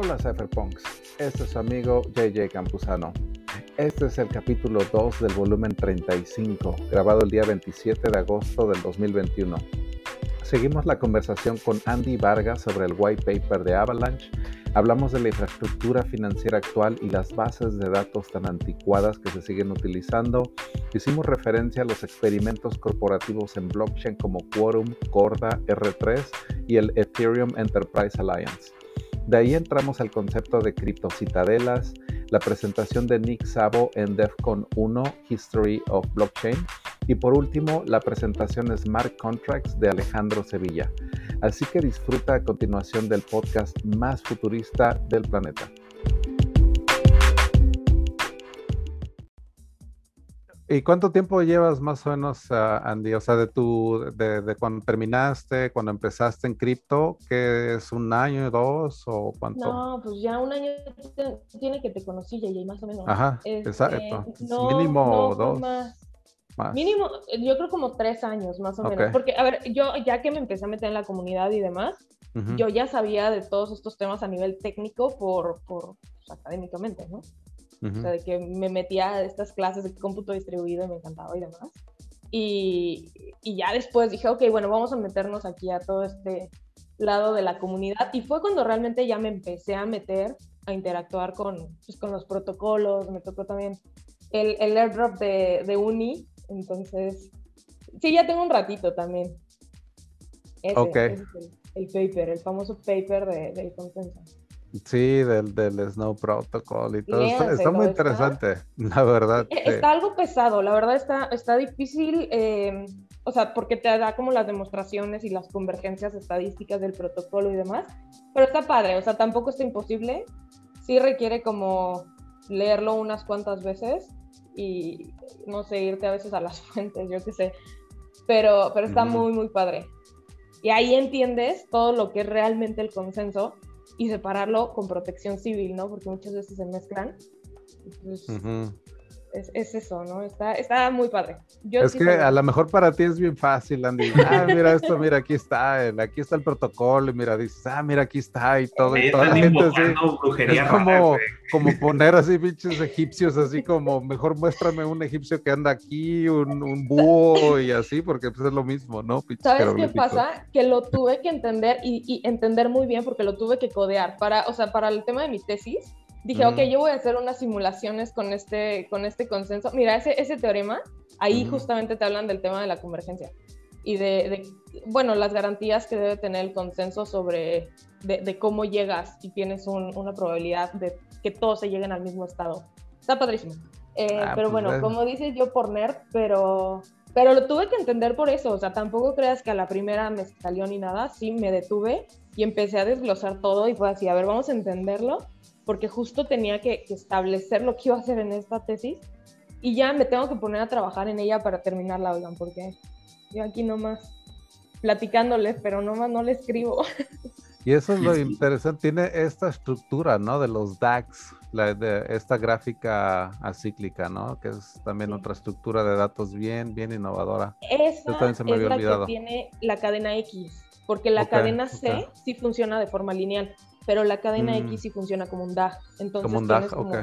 Hola Cypherpunks, este es su amigo JJ Campuzano. Este es el capítulo 2 del volumen 35, grabado el día 27 de agosto del 2021. Seguimos la conversación con Andy Vargas sobre el white paper de Avalanche. Hablamos de la infraestructura financiera actual y las bases de datos tan anticuadas que se siguen utilizando. Hicimos referencia a los experimentos corporativos en blockchain como Quorum, Corda, R3 y el Ethereum Enterprise Alliance. De ahí entramos al concepto de criptocitadelas, la presentación de Nick Szabo en DEFCON 1 History of Blockchain y por último la presentación Smart Contracts de Alejandro Sevilla. Así que disfruta a continuación del podcast más futurista del planeta. ¿Y cuánto tiempo llevas más o menos, Andy? O sea, de tu, de, cuando terminaste, cuando empezaste en cripto, ¿qué es un año, dos o cuánto? No, pues ya un año tiene que te conocí, ya más o menos. Ajá, este, exacto. mínimo dos. Más. Mínimo, yo creo como tres años más o menos. Porque, a ver, yo ya que me empecé a meter en la comunidad y demás, yo ya sabía de todos estos temas a nivel técnico por, por pues, académicamente, ¿no? O sea, de que me metía a estas clases de cómputo distribuido y me encantaba y demás. Y, y, ya después dije, ok, bueno, vamos a meternos aquí a todo este lado de la comunidad. Y fue cuando realmente ya me empecé a meter a interactuar con, pues, con los protocolos. Me tocó también el, el airdrop de, de, Uni. Entonces, sí, ya tengo un ratito también. Ese, ok. el, el, paper, el famoso paper de, del consenso. Sí, del, del Snow Protocol y todo. está, muy interesante, la verdad. Está algo pesado, la verdad está, está difícil, eh, o sea, porque te da como las demostraciones y las convergencias estadísticas del protocolo y demás, pero está padre, o sea, tampoco está imposible. Sí requiere como leerlo unas cuantas veces y, no sé, irte a veces a las fuentes, yo qué sé, pero, pero está muy, muy padre. Y ahí entiendes todo lo que es realmente el consenso y separarlo con protección civil, ¿no? Porque muchas veces se mezclan. Pues, es, es, eso, ¿no? Está, está muy padre. es que a lo mejor para ti es bien fácil, Andy. Ah, mira esto, mira, aquí está, aquí está el protocolo, y mira, dices, ah, mira, aquí está, y todo, y toda la gente así. Es como, como poner así pinches egipcios, así como, mejor muéstrame un egipcio que anda aquí, un, un búho y así, porque pues es lo mismo, ¿no? ¿Sabes qué pasa? Que lo tuve que entender y, y entender muy bien porque lo tuve que codear para, o sea, para el tema de mi tesis dije, ok, yo voy a hacer unas simulaciones con este, con este consenso. Mira, ese, ese teorema, ahí justamente te hablan del tema de la convergencia y de, bueno, las garantías que debe tener el consenso sobre de, cómo llegas y tienes una probabilidad de que todos se lleguen al mismo estado. Está padrísimo. Eh, ah, pero pues bueno, como dices yo por nerd, pero, pero lo tuve que entender por eso. O sea, tampoco creas que a la primera me salió ni nada. Sí, me detuve y empecé a desglosar todo y fue así, a ver, vamos a entenderlo porque justo tenía que, establecer lo que iba a hacer en esta tesis y ya me tengo que poner a trabajar en ella para terminarla, oigan, porque yo aquí nomás platicándoles, pero nomás no le escribo. Y eso es lo interesante, tiene esta estructura, ¿no? De los DAX, la, de esta gráfica acíclica, ¿no? Que es también otra estructura de datos bien, bien innovadora. Esa es la que tiene la cadena X, porque la cadena C sí funciona de forma lineal pero la cadena X mm. sí funciona como un DAG. Entonces como un DAG, ok.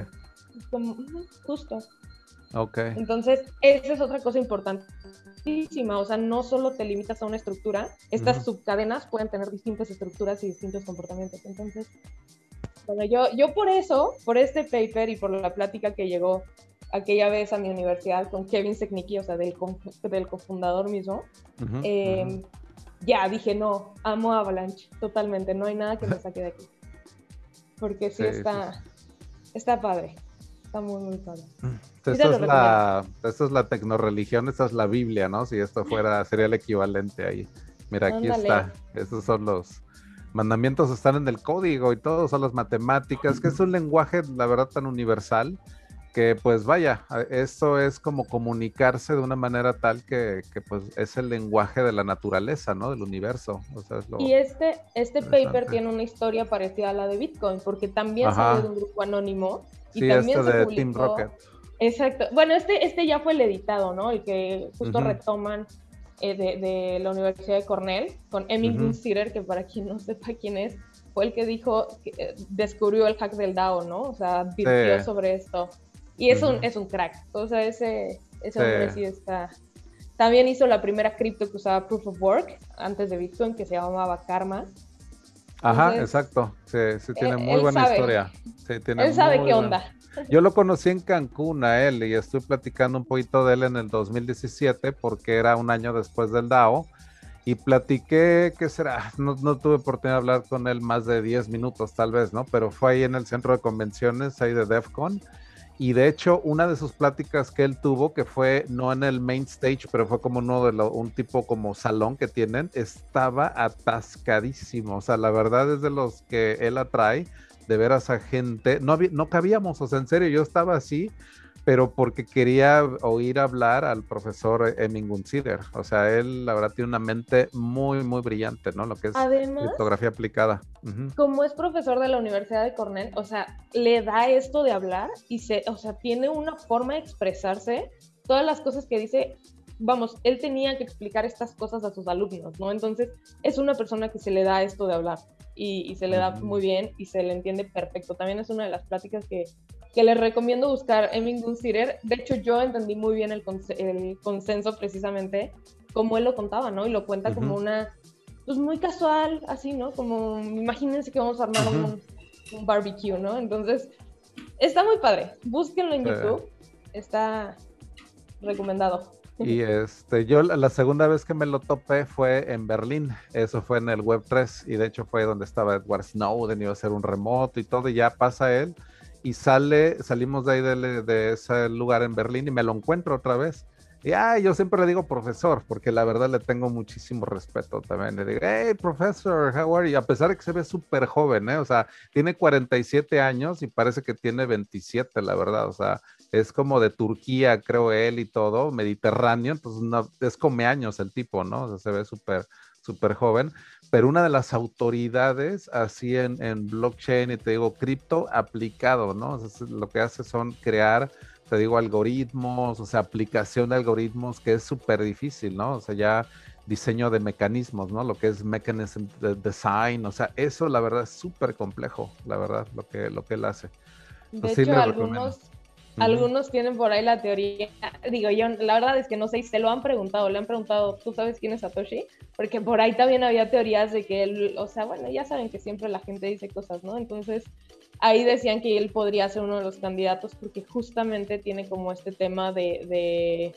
Como, justo. Ok. Entonces, esa es otra cosa importantísima. O sea, no solo te limitas a una estructura, estas subcadenas pueden tener distintas estructuras y distintos comportamientos. Entonces, bueno, yo, yo por eso, por este paper y por la plática que llegó aquella vez a mi universidad con Kevin Seknicki, o sea, del, del cofundador mismo, eh, ya dije, no, amo Avalanche, totalmente, no hay nada que me saque de aquí porque sí, está, está padre. Está muy, muy padre. Esto es, la, esto es la tecnoreligión, esta es la Biblia, ¿no? Si esto fuera, sería el equivalente ahí. Mira, aquí está. Estos son los mandamientos, están en el código y todo, son las matemáticas, que es un lenguaje, la verdad, tan universal que pues vaya, esto es como comunicarse de una manera tal que, que, pues es el lenguaje de la naturaleza, ¿no? Del universo. y este, este paper tiene una historia parecida a la de Bitcoin, porque también salió de un grupo anónimo. Y sí, también este de Team Rocket. Exacto. Bueno, este, este ya fue el editado, ¿no? El que justo retoman eh, de, de, la Universidad de Cornell, con Emil uh que para quien no sepa quién es, fue el que dijo, que, eh, descubrió el hack del DAO, ¿no? O sea, advirtió sobre esto. Y es, un, es un crack. O sea, ese, ese hombre sí está. También hizo la primera cripto que usaba Proof of Work antes de Bitcoin, que se llamaba Karma. Ajá, exacto. Sí, sí tiene muy buena historia. Sí, tiene él sabe qué onda. Yo lo conocí en Cancún a él y estoy platicando un poquito de él en el 2017 porque era un año después del DAO y platiqué, ¿qué será? No, no, tuve oportunidad de hablar con él más de 10 minutos tal vez, ¿no? Pero fue ahí en el centro de convenciones, ahí de DEFCON. Y de hecho, una de sus pláticas que él tuvo, que fue no en el main stage, pero fue como uno de lo, un tipo como salón que tienen, estaba atascadísimo. O sea, la verdad es de los que él atrae, de ver a esa gente. No, no cabíamos, o sea, en serio, yo estaba así pero porque quería oír hablar al profesor Emin Gunziger. O sea, él la verdad tiene una mente muy, muy brillante, ¿no? Lo que es fotografía aplicada. Como es profesor de la Universidad de Cornell, o sea, le da esto de hablar y se, o sea, tiene una forma de expresarse. Todas las cosas que dice, vamos, él tenía que explicar estas cosas a sus alumnos, ¿no? Entonces, es una persona que se le da esto de hablar y, se le da muy bien y se le entiende perfecto. También es una de las pláticas que que les recomiendo buscar Emin Gunsirer. De hecho, yo entendí muy bien el, el, consenso precisamente como él lo contaba, ¿no? Y lo cuenta como una, pues muy casual, así, ¿no? Como, imagínense que vamos a armar un, un, barbecue, ¿no? Entonces, está muy padre. Búsquenlo en YouTube. Está recomendado. Y este, yo la segunda vez que me lo topé fue en Berlín, eso fue en el Web 3 y de hecho fue donde estaba Edward Snowden, iba a hacer un remoto y todo, y ya pasa él y sale, salimos de ahí de, ese lugar en Berlín y me lo encuentro otra vez. Y ay, yo siempre le digo profesor, porque la verdad le tengo muchísimo respeto también. Le digo, hey, profesor, how are you? A pesar de que se ve súper joven, ¿eh? O sea, tiene 47 años y parece que tiene 27, la verdad. O sea, es como de Turquía, creo él y todo, mediterráneo. Entonces, no, es come años el tipo, ¿no? O sea, se ve súper, súper joven, pero una de las autoridades así en, en blockchain y te digo cripto aplicado, ¿no? lo que hace son crear, te digo, algoritmos, o sea, aplicación de algoritmos que es súper difícil, ¿no? O sea, ya diseño de mecanismos, ¿no? Lo que es mechanism design, o sea, eso la verdad es súper complejo, la verdad, lo que, lo que él hace. De hecho, algunos, algunos tienen por ahí la teoría, digo yo, la verdad es que no sé, se lo han preguntado, le han preguntado, ¿tú sabes quién es Satoshi? Porque por ahí también había teorías de que él, o sea, bueno, ya saben que siempre la gente dice cosas, ¿no? Entonces, ahí decían que él podría ser uno de los candidatos porque justamente tiene como este tema de,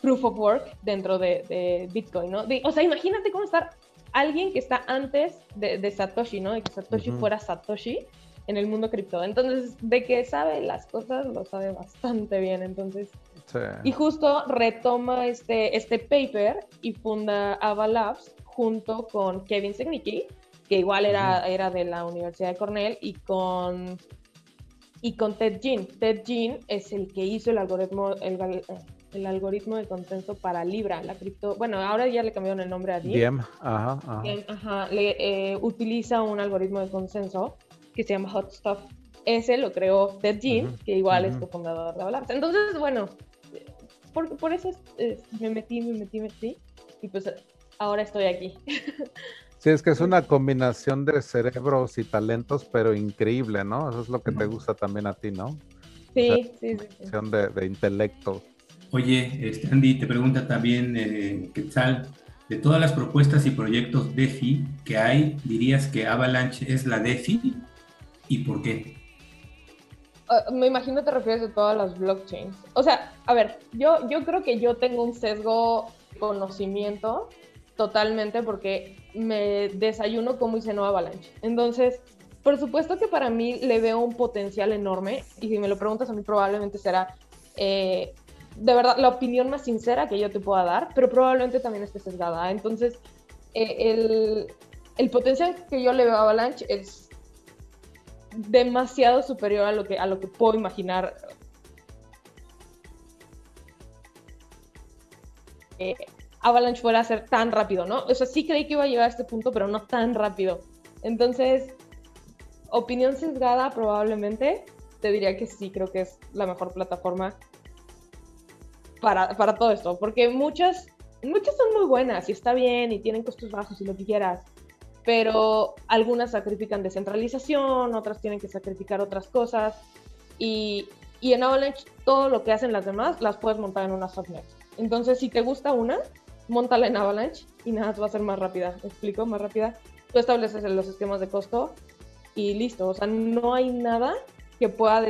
proof of work dentro de, Bitcoin, ¿no? o sea, imagínate cómo estar alguien que está antes de, Satoshi, ¿no? De que Satoshi fuera Satoshi en el mundo cripto. Entonces, de que sabe las cosas, lo sabe bastante bien. Entonces, y justo retoma este, este paper y funda Ava Labs junto con Kevin Segnicki, que igual era, era de la Universidad de Cornell, y con, y con Ted Jean. Ted Jean es el que hizo el algoritmo, el, el algoritmo de consenso para Libra, la cripto. Bueno, ahora ya le cambiaron el nombre a Diem. ajá, ajá. ajá le, eh, utiliza un algoritmo de consenso que se llama Hot Stuff. Ese lo creó Ted Jean, que igual es cofundador de Avalanche. Entonces, bueno, por, por eso me metí, me metí, me metí, y pues ahora estoy aquí. Sí, es que es una combinación de cerebros y talentos, pero increíble, ¿no? Eso es lo que te gusta también a ti, ¿no? Sí, sí, sí. De, de, intelecto. Oye, este, Andy, te pregunta también, eh, Quetzal, de todas las propuestas y proyectos DeFi que hay, ¿dirías que Avalanche es la DeFi? ¿Y por qué? Ah, me imagino te refieres a todas las blockchains. O sea, a ver, yo, yo creo que yo tengo un sesgo conocimiento totalmente porque me desayuno como hice no Avalanche. Entonces, por supuesto que para mí le veo un potencial enorme y si me lo preguntas a mí probablemente será eh, de verdad la opinión más sincera que yo te pueda dar, pero probablemente también esté sesgada. Entonces, eh, el, el potencial que yo le veo a Avalanche es demasiado superior a lo que, a lo que puedo imaginar. Eh, Avalanche fuera a ser tan rápido, ¿no? O sea, sí creí que iba a llegar a este punto, pero no tan rápido. Entonces, opinión sesgada probablemente, te diría que sí, creo que es la mejor plataforma para, para todo esto, porque muchas, muchas son muy buenas y está bien y tienen costos bajos y lo que quieras, pero algunas sacrifican descentralización, otras tienen que sacrificar otras cosas. Y, y en Avalanche todo lo que hacen las demás las puedes montar en una subnet. Entonces, si te gusta una, montala en Avalanche y nada, va a ser más rápida. ¿Me explico? Más rápida. Tú estableces los esquemas de costo y listo. O sea, no hay nada que pueda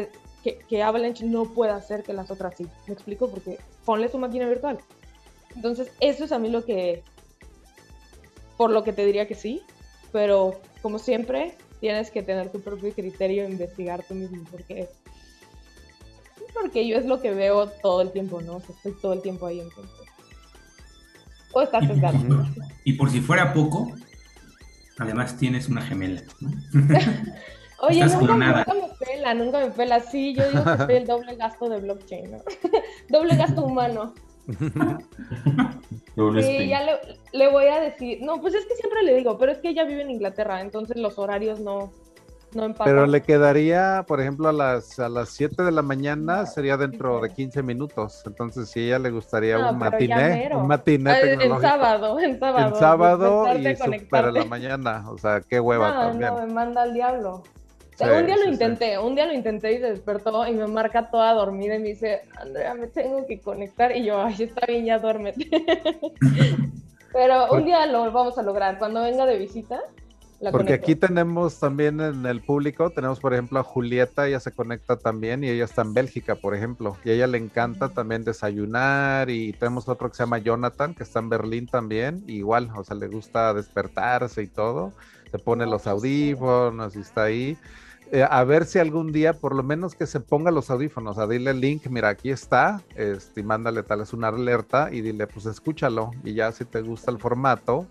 que, que, Avalanche no pueda hacer que las otras sí. ¿Me explico? Porque ponle su máquina virtual. Entonces, eso es a mí lo que, por lo que te diría que sí, pero como siempre, tienes que tener tu propio criterio e investigar tú mismo, porque porque yo es lo que veo todo el tiempo, ¿no? O sea, estoy todo el tiempo ahí entonces. O estás y, y por si fuera poco, además tienes una gemela. ¿no? Oye, nunca, nunca, me pela, nunca me pela. Sí, yo digo que soy el doble gasto de blockchain, ¿no? doble gasto humano. Y ya le, le, voy a decir, no, pues es que siempre le digo, pero es que ella vive en Inglaterra, entonces los horarios no, pero le quedaría, por ejemplo, a las, a las 7 de la mañana sería dentro de 15 minutos. Entonces, si a ella le gustaría un matiné, un matiné En sábado, en sábado. En sábado y súper la mañana. O sea, qué hueva no, también. No, me manda al diablo. Un día lo intenté, un día lo intenté y se despertó y me marca toda dormida y me dice, Andrea, me tengo que conectar. Y yo, ay, está bien, ya duérmete. Pero un día lo vamos a lograr. Cuando venga de visita, porque aquí tenemos también en el público, tenemos por ejemplo a Julieta, ella se conecta también y ella está en Bélgica, por ejemplo, y a ella le encanta también desayunar y tenemos otro que se llama Jonathan, que está en Berlín también, igual, o sea, le gusta despertarse y todo, se pone los audífonos y está ahí. Eh, a ver si algún día, por lo menos que se ponga los audífonos, a dile el link, mira, aquí está, este, y mándale tal vez una alerta y dile, pues escúchalo, y ya si te gusta el formato,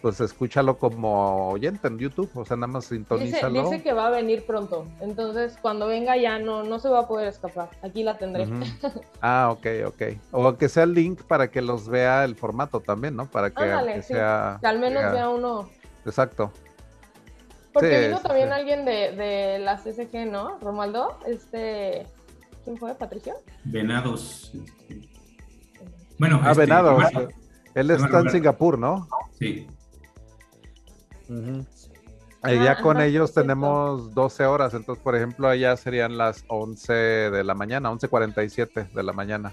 pues escúchalo como oyente en YouTube, o sea, nada más sintonízalo. Dice, que va a venir pronto, entonces cuando venga ya no, no se va a poder escapar, aquí la tendré. Ah, ok, ok. O que sea el link para que los vea el formato también, ¿no? Para que, sea... Que al menos vea uno. Exacto. Porque vino también alguien de, de la CSG, ¿no? Romaldo, este... ¿Quién fue? ¿Patricio? Venados. Bueno, ah, este, Venados. Él está en Singapur, ¿no? Sí. Ya con ellos tenemos 12 horas, entonces por ejemplo allá serían las 11 de la mañana, 11.47 de la mañana,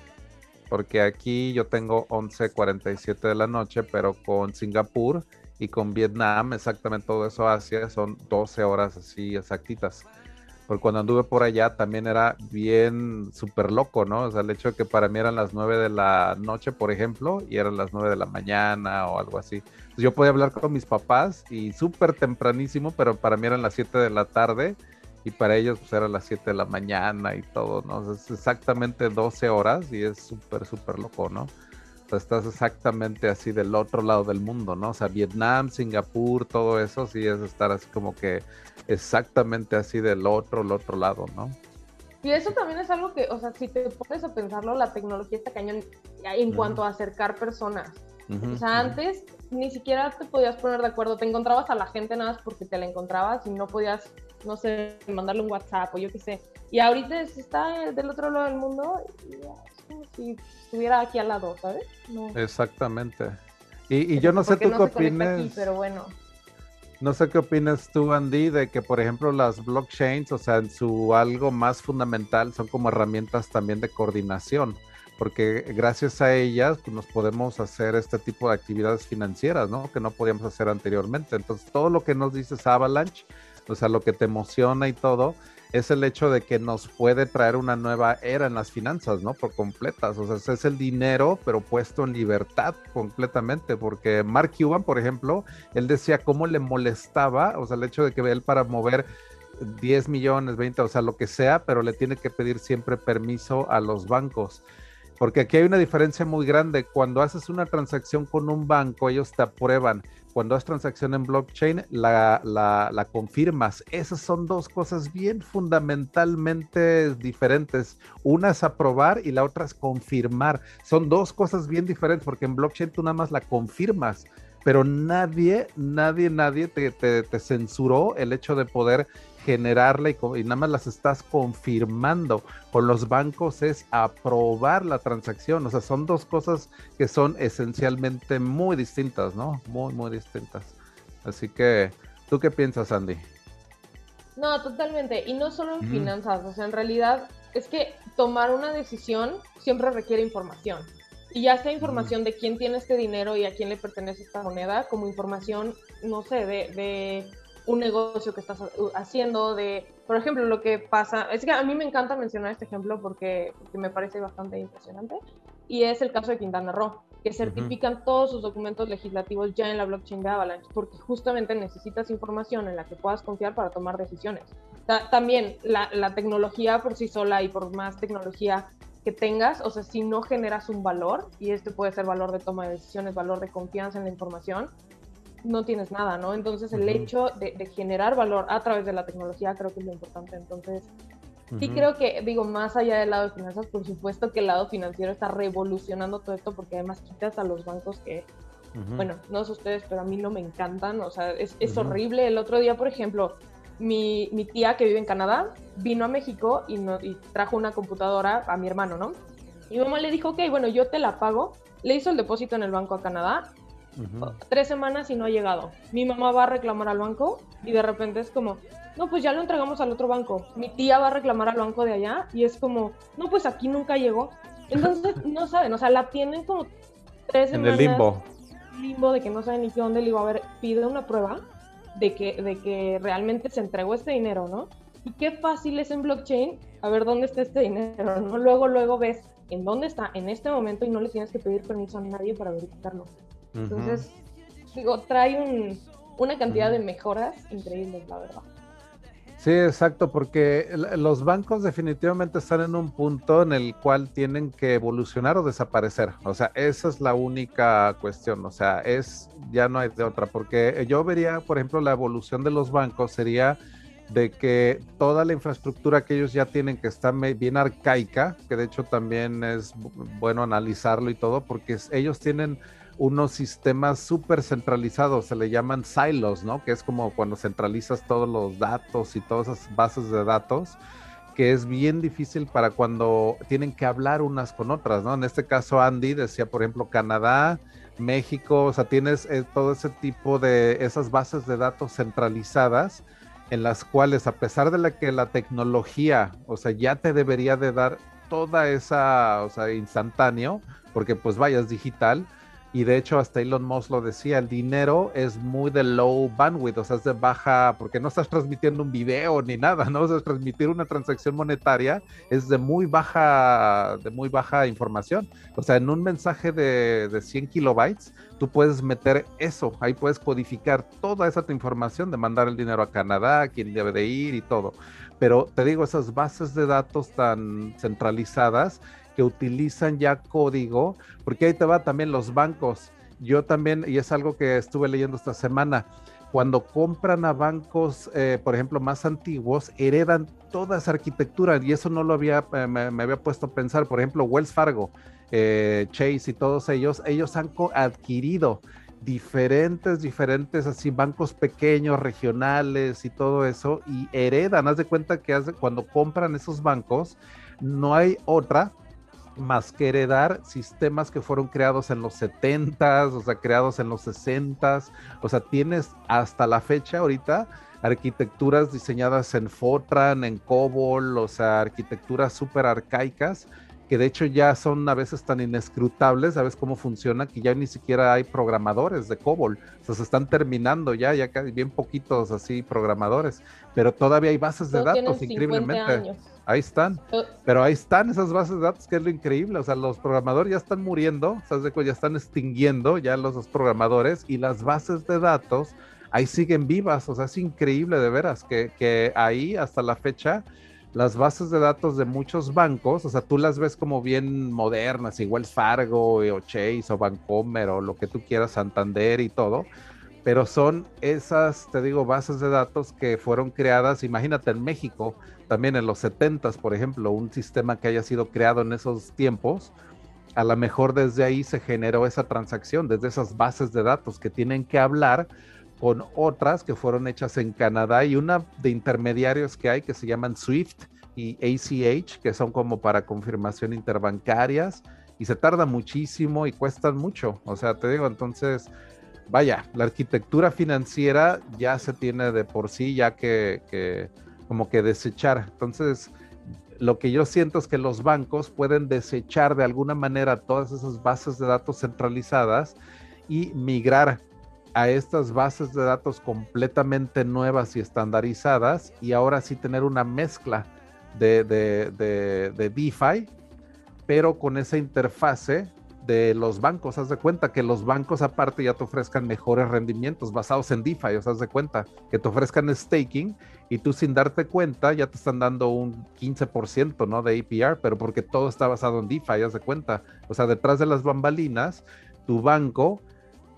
porque aquí yo tengo 11.47 de la noche, pero con Singapur y con Vietnam, exactamente todo eso Asia, son 12 horas así exactitas porque cuando anduve por allá también era bien súper loco, ¿no? O sea, el hecho de que para mí eran las 9 de la noche, por ejemplo, y eran las 9 de la mañana o algo así. Entonces yo podía hablar con mis papás y súper tempranísimo, pero para mí eran las 7 de la tarde y para ellos pues eran las 7 de la mañana y todo, ¿no? O sea, es exactamente 12 horas y es súper, súper loco, ¿no? Estás exactamente así del otro lado del mundo, ¿no? O sea, Vietnam, Singapur, todo eso sí es estar así como que exactamente así del otro, el otro lado, ¿no? Y eso también es algo que, o sea, si te pones a pensarlo, la tecnología está cañón en cuanto a acercar personas. o sea, antes ni siquiera te podías poner de acuerdo, te encontrabas a la gente nada más porque te la encontrabas y no podías, no sé, mandarle un WhatsApp o yo qué sé. Y ahorita está del otro lado del mundo y si estuviera aquí al lado, ¿sabes? Exactamente. Y, yo no sé tú qué opinas. pero bueno. No sé qué opinas tú, Andy, de que, por ejemplo, las blockchains, o sea, en su algo más fundamental, son como herramientas también de coordinación, porque gracias a ellas pues, nos podemos hacer este tipo de actividades financieras, ¿no? Que no podíamos hacer anteriormente. Entonces, todo lo que nos dices Avalanche, o sea, lo que te emociona y todo, es el hecho de que nos puede traer una nueva era en las finanzas, ¿no? Por completas. O sea, es el dinero, pero puesto en libertad completamente. Porque Mark Cuban, por ejemplo, él decía cómo le molestaba, o sea, el hecho de que él para mover 10 millones, 20, o sea, lo que sea, pero le tiene que pedir siempre permiso a los bancos. Porque aquí hay una diferencia muy grande. Cuando haces una transacción con un banco, ellos te aprueban cuando haces transacción en blockchain, la, la, confirmas. Esas son dos cosas bien fundamentalmente diferentes. Una es aprobar y la otra es confirmar. Son dos cosas bien diferentes porque en blockchain tú nada más la confirmas pero nadie, nadie, nadie te, te, censuró el hecho de poder generarla y, y, nada más las estás confirmando. Con los bancos es aprobar la transacción. O sea, son dos cosas que son esencialmente muy distintas, ¿no? Muy, muy distintas. Así que, ¿tú qué piensas, Andy? No, totalmente. Y no solo en finanzas, o sea, en realidad es que tomar una decisión siempre requiere información. Y ya sea información de quién tiene este dinero y a quién le pertenece esta moneda, como información, no sé, de, un negocio que estás haciendo, de, por ejemplo, lo que pasa, es que a mí me encanta mencionar este ejemplo porque, porque me parece bastante impresionante, y es el caso de Quintana Roo que certifican todos sus documentos legislativos ya en la blockchain de Avalanche, porque justamente necesitas información en la que puedas confiar para tomar decisiones. también la, la, tecnología por sí sola y por más tecnología que tengas, o sea, si no generas un valor, y este puede ser valor de toma de decisiones, valor de confianza en la información, no tienes nada, ¿no? Entonces el hecho de, de, generar valor a través de la tecnología creo que es lo importante. Entonces, Sí creo que, digo, más allá del lado de finanzas, por supuesto que el lado financiero está revolucionando todo esto porque además quitas a los bancos que, bueno, no sé ustedes, pero a mí no me encantan, o sea, es, es horrible. El otro día, por ejemplo, mi, mi, tía que vive en Canadá vino a México y, no, y trajo una computadora a mi hermano, ¿no? Mi mamá le dijo, ok, bueno, yo te la pago. Le hizo el depósito en el banco a Canadá. Tres semanas y no ha llegado. Mi mamá va a reclamar al banco y de repente es como, no, pues ya lo entregamos al otro banco. Mi tía va a reclamar al banco de allá y es como, no, pues aquí nunca llegó. Entonces, no saben, o sea, la tienen como tres semanas. En el limbo. Limbo de que no saben ni qué dónde le iba a ver, pide una prueba de que, de que realmente se entregó este dinero, ¿no? Y qué fácil es en blockchain a ver dónde está este dinero, ¿no? Luego, luego ves en dónde está en este momento y no le tienes que pedir permiso a nadie para verificarlo. Entonces, digo, trae un, una cantidad de mejoras increíbles, la verdad. Sí, exacto, porque los bancos definitivamente están en un punto en el cual tienen que evolucionar o desaparecer. O sea, esa es la única cuestión. O sea, es ya no hay de otra, porque yo vería, por ejemplo, la evolución de los bancos sería de que toda la infraestructura que ellos ya tienen que está bien arcaica, que de hecho también es bueno analizarlo y todo, porque ellos tienen unos sistemas súper centralizados, se le llaman silos, ¿no? Que es como cuando centralizas todos los datos y todas esas bases de datos, que es bien difícil para cuando tienen que hablar unas con otras, ¿no? En este caso, Andy decía, por ejemplo, Canadá, México, o sea, tienes eh, todo ese tipo de esas bases de datos centralizadas en las cuales, a pesar de la que la tecnología, o sea, ya te debería de dar toda esa, o sea, instantáneo, porque pues vayas digital, y de hecho, hasta Elon Musk lo decía, el dinero es muy de low bandwidth, o sea, es de baja, porque no estás transmitiendo un video ni nada, ¿no? O sea, transmitir una transacción monetaria es de muy baja, de muy baja información. O sea, en un mensaje de, de 100 kilobytes, tú puedes meter eso, ahí puedes codificar toda esa información de mandar el dinero a Canadá, quién debe de ir y todo. Pero te digo, esas bases de datos tan centralizadas, que utilizan ya código, porque ahí te va también los bancos. Yo también, y es algo que estuve leyendo esta semana, cuando compran a bancos, eh, por ejemplo, más antiguos, heredan toda esa arquitectura y eso no lo había, eh, me, había puesto a pensar. Por ejemplo, Wells Fargo, eh, Chase y todos ellos, ellos han adquirido diferentes, diferentes así bancos pequeños, regionales y todo eso y heredan, haz de cuenta que hace, cuando compran esos bancos, no hay otra más que heredar sistemas que fueron creados en los 70s, o sea, creados en los 60s, o sea, tienes hasta la fecha ahorita arquitecturas diseñadas en Fortran, en COBOL, o sea, arquitecturas súper arcaicas que de hecho ya son a veces tan inescrutables, sabes cómo funciona, que ya ni siquiera hay programadores de COBOL, o sea, se están terminando ya, ya bien poquitos así programadores, pero todavía hay bases de datos, increíblemente. Ahí están, pero ahí están esas bases de datos, que es lo increíble, o sea, los programadores ya están muriendo, ¿sabes? ya están extinguiendo ya los, los programadores y las bases de datos ahí siguen vivas, o sea, es increíble de veras que, que ahí hasta la fecha las bases de datos de muchos bancos, o sea, tú las ves como bien modernas, igual Fargo o Chase o Bancomer o lo que tú quieras, Santander y todo, pero son esas, te digo, bases de datos que fueron creadas, imagínate en México, también en los 70 por ejemplo, un sistema que haya sido creado en esos tiempos, a lo mejor desde ahí se generó esa transacción, desde esas bases de datos que tienen que hablar con otras que fueron hechas en Canadá y una de intermediarios que hay que se llaman SWIFT y ACH, que son como para confirmación interbancarias y se tarda muchísimo y cuestan mucho. O sea, te digo, entonces vaya, la arquitectura financiera ya se tiene de por sí, ya que, como que desechar. Entonces, lo que yo siento es que los bancos pueden desechar de alguna manera todas esas bases de datos centralizadas y migrar a estas bases de datos completamente nuevas y estandarizadas y ahora sí tener una mezcla de, de, de, de DeFi, pero con esa interfase de los bancos. Haz de cuenta que los bancos aparte ya te ofrezcan mejores rendimientos basados en DeFi. O sea, haz de cuenta que te ofrezcan staking y tú sin darte cuenta ya te están dando un 15% ¿no? de APR, pero porque todo está basado en DeFi, haz de cuenta. O sea, detrás de las bambalinas, tu banco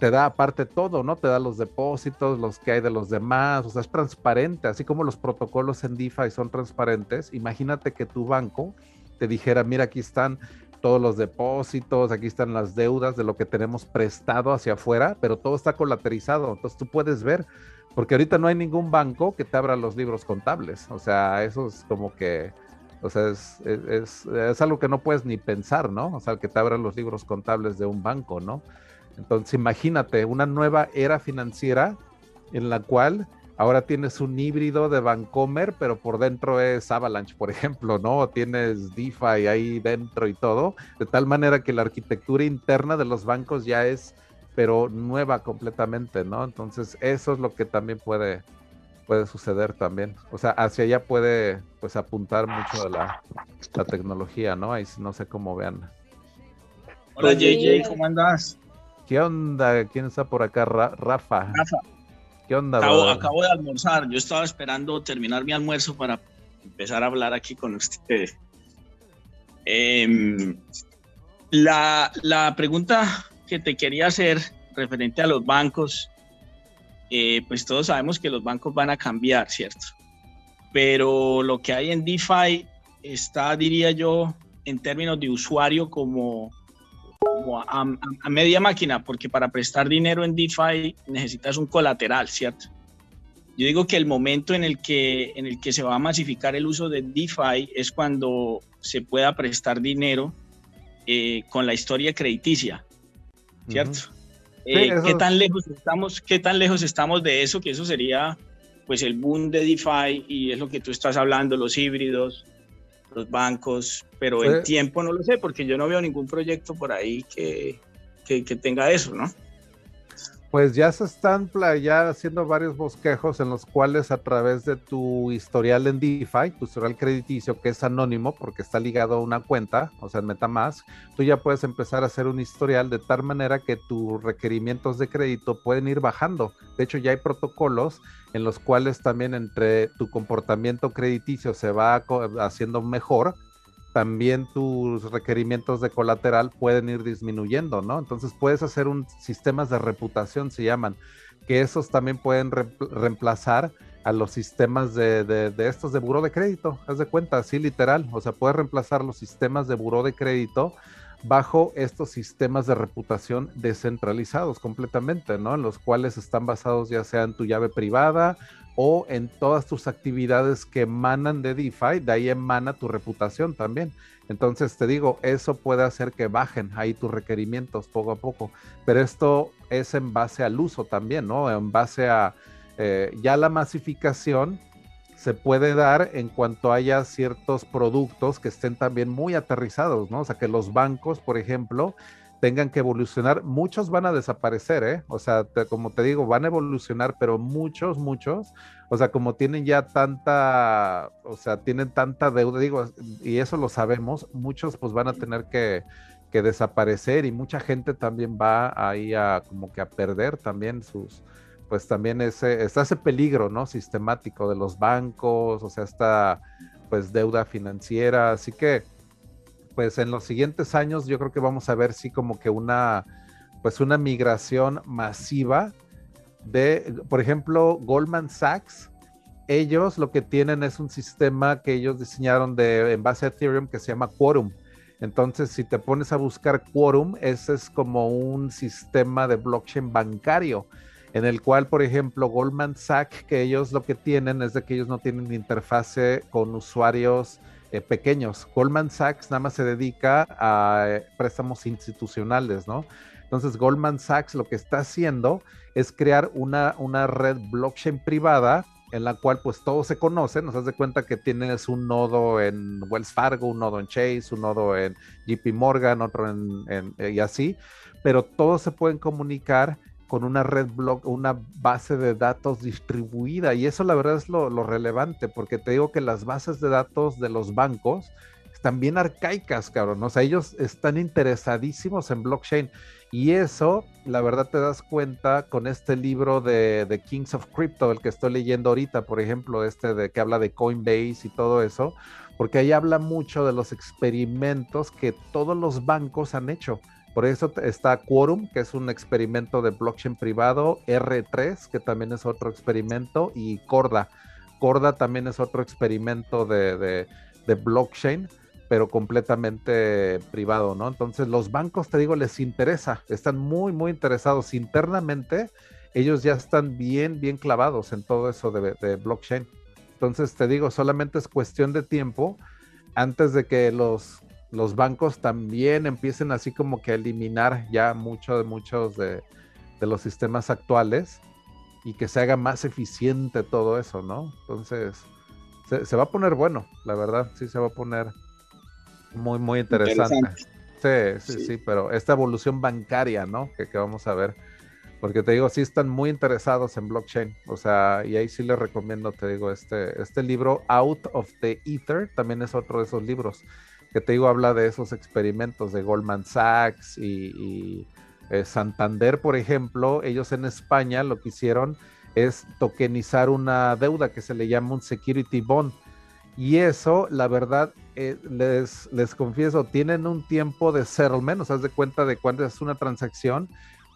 te da aparte todo, ¿no? Te da los depósitos, los que hay de los demás, o sea, es transparente, así como los protocolos en DeFi son transparentes. Imagínate que tu banco te dijera, mira, aquí están todos los depósitos, aquí están las deudas de lo que tenemos prestado hacia afuera, pero todo está colaterizado. Entonces tú puedes ver, porque ahorita no hay ningún banco que te abra los libros contables. O sea, eso es como que, o sea, es, es, es algo que no puedes ni pensar, ¿no? O sea, que te abran los libros contables de un banco, ¿no? Entonces imagínate una nueva era financiera en la cual Ahora tienes un híbrido de Vancomer, pero por dentro es Avalanche, por ejemplo, ¿no? Tienes DeFi ahí dentro y todo, de tal manera que la arquitectura interna de los bancos ya es, pero nueva completamente, ¿no? Entonces, eso es lo que también puede, puede suceder también. O sea, hacia allá puede, pues, apuntar mucho de la, tecnología, ¿no? Ahí no sé cómo vean. Hola, JJ, ¿cómo andas? ¿Qué onda? ¿Quién está por acá? Rafa. Rafa. ¿Qué onda? Acabo, de almorzar. Yo estaba esperando terminar mi almuerzo para empezar a hablar aquí con usted. Em, la, la, pregunta que te quería hacer referente a los bancos, eh, pues todos sabemos que los bancos van a cambiar, ¿cierto? Pero lo que hay en DeFi está, diría yo, en términos de usuario como a, media máquina, porque para prestar dinero en DeFi necesitas un colateral, ¿cierto? Yo digo que el momento en el que, en el que se va a masificar el uso de DeFi es cuando se pueda prestar dinero eh, con la historia crediticia, ¿cierto? Eh, ¿Qué tan lejos estamos? ¿Qué tan lejos estamos de eso? Que eso sería, pues, el boom de DeFi y es lo que tú estás hablando, los híbridos, los bancos, pero en tiempo no lo sé, porque yo no veo ningún proyecto por ahí que, que, tenga eso, ¿no? Pues ya se están ya haciendo varios bosquejos en los cuales a través de tu historial en DeFi, tu historial crediticio, que es anónimo porque está ligado a una cuenta, o sea, en MetaMask, tú ya puedes empezar a hacer un historial de tal manera que tus requerimientos de crédito pueden ir bajando. De hecho, ya hay protocolos en los cuales también entre tu comportamiento crediticio se va haciendo mejor, también tus requerimientos de colateral pueden ir disminuyendo, ¿no? Entonces puedes hacer un sistemas de reputación, se llaman, que esos también pueden reemplazar a los sistemas de, de, estos de buro de crédito, haz de cuenta, así literal, o sea, puedes reemplazar los sistemas de buro de crédito bajo estos sistemas de reputación descentralizados completamente, ¿no? En los cuales están basados ya sea en tu llave privada o en todas tus actividades que emanan de DeFi, de ahí emana tu reputación también. Entonces te digo, eso puede hacer que bajen ahí tus requerimientos poco a poco, pero esto es en base al uso también, ¿no? En base a eh, ya la masificación se puede dar en cuanto haya ciertos productos que estén también muy aterrizados, ¿no? O sea, que los bancos, por ejemplo, tengan que evolucionar. Muchos van a desaparecer, ¿eh? O sea, como te digo, van a evolucionar, pero muchos, muchos, o sea, como tienen ya tanta, o sea, tienen tanta deuda, digo, y eso lo sabemos, muchos pues van a tener que, que desaparecer y mucha gente también va ahí a como que a perder también sus, pues también ese, está ese peligro, ¿no? Sistemático de los bancos, o sea, esta pues deuda financiera, así que pues en los siguientes años yo creo que vamos a ver sí como que una pues una migración masiva de, por ejemplo, Goldman Sachs, ellos lo que tienen es un sistema que ellos diseñaron de, en base a Ethereum que se llama Quorum. Entonces, si te pones a buscar Quorum, ese es como un sistema de blockchain bancario en el cual, por ejemplo, Goldman Sachs, que ellos lo que tienen es de que ellos no tienen interfase con usuarios eh, pequeños. Goldman Sachs nada más se dedica a eh, préstamos institucionales, ¿no? Entonces Goldman Sachs lo que está haciendo es crear una, una red blockchain privada en la cual pues todos se conocen, nos das cuenta que tienes un nodo en Wells Fargo, un nodo en Chase, un nodo en JP Morgan, otro en, y así, pero todos se pueden comunicar con una red block, una base de datos distribuida y eso la verdad es lo, lo relevante porque te digo que las bases de datos de los bancos están bien arcaicas, cabrón. O sea, ellos están interesadísimos en blockchain. Y eso, la verdad, te das cuenta con este libro de, de, Kings of Crypto, el que estoy leyendo ahorita, por ejemplo, este de que habla de Coinbase y todo eso, porque ahí habla mucho de los experimentos que todos los bancos han hecho. Por eso está Quorum, que es un experimento de blockchain privado, R3, que también es otro experimento, y Corda. Corda también es otro experimento de, blockchain pero completamente privado, ¿no? Entonces los bancos, te digo, les interesa, están muy, muy interesados internamente, ellos ya están bien, bien clavados en todo eso de, blockchain. Entonces te digo, solamente es cuestión de tiempo antes de que los, los bancos también empiecen así como que a eliminar ya mucho, muchos de, de los sistemas actuales y que se haga más eficiente todo eso, ¿no? Entonces, se, se, va a poner bueno, la verdad, sí se va a poner muy, muy interesante. Sí, sí, sí, pero esta evolución bancaria, ¿no? Que, que, vamos a ver. Porque te digo, sí están muy interesados en blockchain. O sea, y ahí sí les recomiendo, te digo, este, este libro, Out of the Ether, también es otro de esos libros. Que te digo, habla de esos experimentos de Goldman Sachs y, eh, Santander, por ejemplo. Ellos en España lo que hicieron es tokenizar una deuda que se le llama un security bond y eso, la verdad, eh, les, les confieso, tienen un tiempo de settlement, o sea, de cuenta de cuándo es una transacción.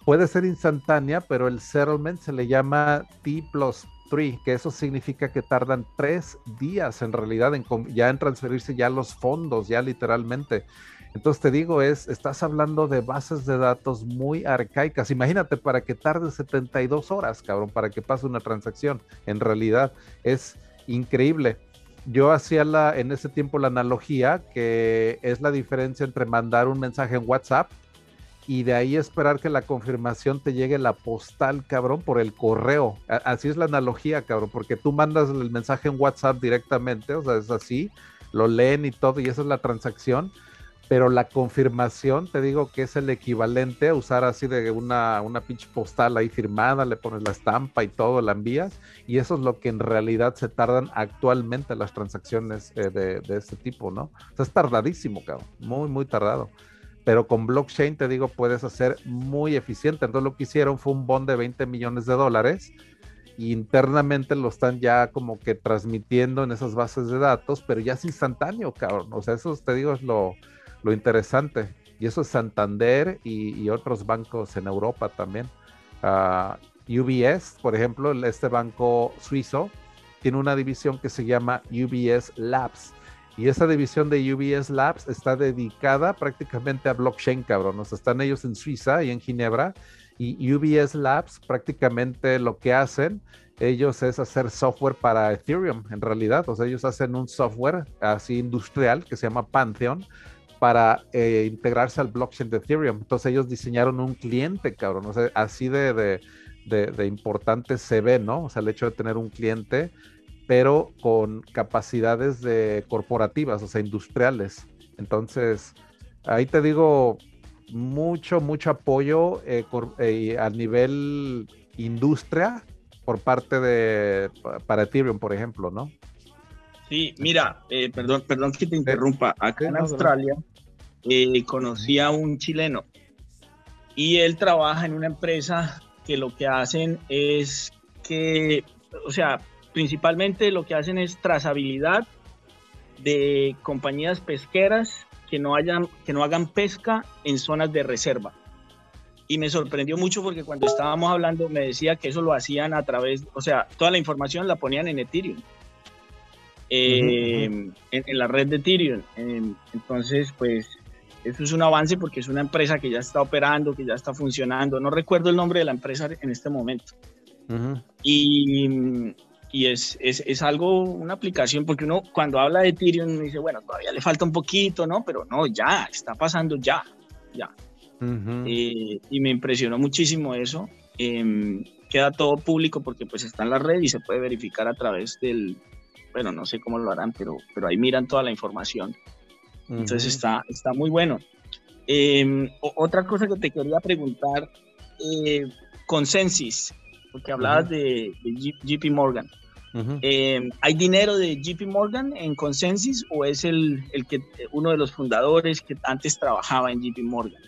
Puede ser instantánea, pero el settlement se le llama T plus 3, que eso significa que tardan tres días en realidad en, ya en transferirse ya los fondos, ya literalmente. Entonces te digo, es, estás hablando de bases de datos muy arcaicas. Imagínate para que tarde 72 horas, cabrón, para que pase una transacción. En realidad es increíble yo hacía en ese tiempo la analogía que es la diferencia entre mandar un mensaje en WhatsApp y de ahí esperar que la confirmación te llegue la postal, cabrón, por el correo. Así es la analogía, cabrón, porque tú mandas el mensaje en WhatsApp directamente, o sea, es así, lo leen y todo, y esa es la transacción pero la confirmación, te digo que es el equivalente a usar así de una, una pinche postal ahí firmada, le pones la estampa y todo, la envías, y eso es lo que en realidad se tardan actualmente las transacciones eh, de, de, este tipo, ¿no? O sea, es tardadísimo, cabrón, muy, muy tardado. Pero con blockchain, te digo, puedes hacer muy eficiente. Entonces lo que hicieron fue un bond de 20 millones de dólares, y internamente lo están ya como que transmitiendo en esas bases de datos, pero ya es instantáneo, cabrón. O sea, eso te digo es lo lo interesante. Y eso es Santander y, otros bancos en Europa también. Ah, UBS, por ejemplo, este banco suizo, tiene una división que se llama UBS Labs. Y esa división de UBS Labs está dedicada prácticamente a blockchain, cabrón. Están ellos en Suiza y en Ginebra. Y UBS Labs prácticamente lo que hacen ellos es hacer software para Ethereum, en realidad. O sea, ellos hacen un software así industrial que se llama Pantheon, para eh, integrarse al blockchain de Ethereum. Entonces ellos diseñaron un cliente, cabrón. O sea, así de, de, importante se ve, ¿no? O sea, el hecho de tener un cliente, pero con capacidades de corporativas, o sea, industriales. Entonces, ahí te digo, mucho, mucho apoyo eh, eh, a nivel industria por parte de, para Ethereum, por ejemplo, ¿no? Sí, mira, perdón, perdón que te interrumpa. Acá en Australia eh, conocí a un chileno y él trabaja en una empresa que lo que hacen es que, o sea, principalmente lo que hacen es trazabilidad de compañías pesqueras que no, hayan, que no hagan pesca en zonas de reserva. Y me sorprendió mucho porque cuando estábamos hablando me decía que eso lo hacían a través, o sea, toda la información la ponían en Ethereum. Eh, en, en, la red de Ethereum. entonces, pues eso es un avance porque es una empresa que ya está operando, que ya está funcionando. No recuerdo el nombre de la empresa en este momento. Y, y es, es, es, algo, una aplicación, porque uno cuando habla de Ethereum dice, bueno, todavía le falta un poquito, ¿no? Pero no, ya, está pasando ya, ya. eh, y me impresionó muchísimo eso. Em, queda todo público porque pues está en la red y se puede verificar a través del, bueno, no sé cómo lo harán, pero, pero ahí miran toda la información. Entonces está, está muy bueno. Em, otra cosa que te quería preguntar, eh, Consensus, porque hablabas de, JP Morgan. Em, ¿Hay dinero de JP Morgan en Consensus o es el, el, que uno de los fundadores que antes trabajaba en JP Morgan?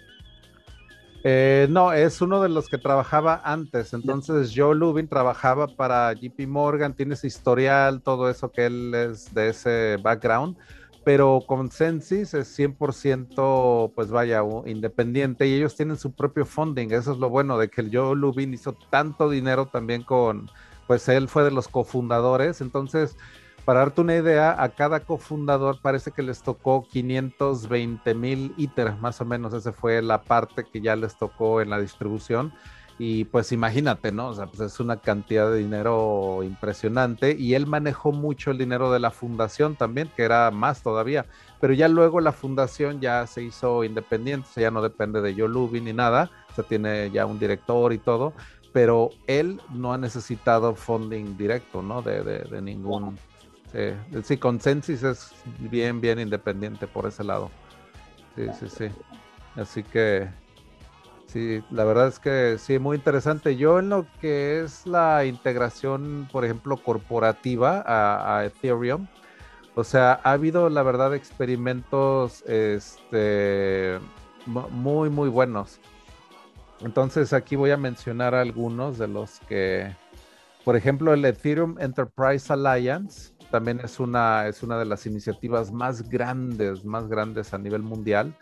Eh, no, es uno de los que trabajaba antes. Entonces, Joe Lubin trabajaba para JP Morgan, tiene ese historial, todo eso que él es de ese background. Pero Consensus es 100%, pues vaya, independiente y ellos tienen su propio funding. Eso es lo bueno de que el Joe Lubin hizo tanto dinero también con, pues él fue de los cofundadores. Entonces, para darte una idea, a cada cofundador parece que les tocó 520 mil ITER, más o menos. Esa fue la parte que ya les tocó en la distribución. Y pues imagínate, ¿no? O sea, pues es una cantidad de dinero impresionante. Y él manejó mucho el dinero de la fundación también, que era más todavía. Pero ya luego la fundación ya se hizo independiente, o sea, ya no depende de Yolubi ni nada. O sea, tiene ya un director y todo. Pero él no ha necesitado funding directo, ¿no? De, de, de ningún Sí, sí, Consensus es bien, bien independiente por ese lado. Sí, sí, sí. Así que, sí, la verdad es que sí, muy interesante. Yo en lo que es la integración, por ejemplo, corporativa a, Ethereum, o sea, ha habido, la verdad, experimentos este, muy, muy buenos. Entonces aquí voy a mencionar algunos de los que, por ejemplo, el Ethereum Enterprise Alliance también es una, es una de las iniciativas más grandes, más grandes a nivel mundial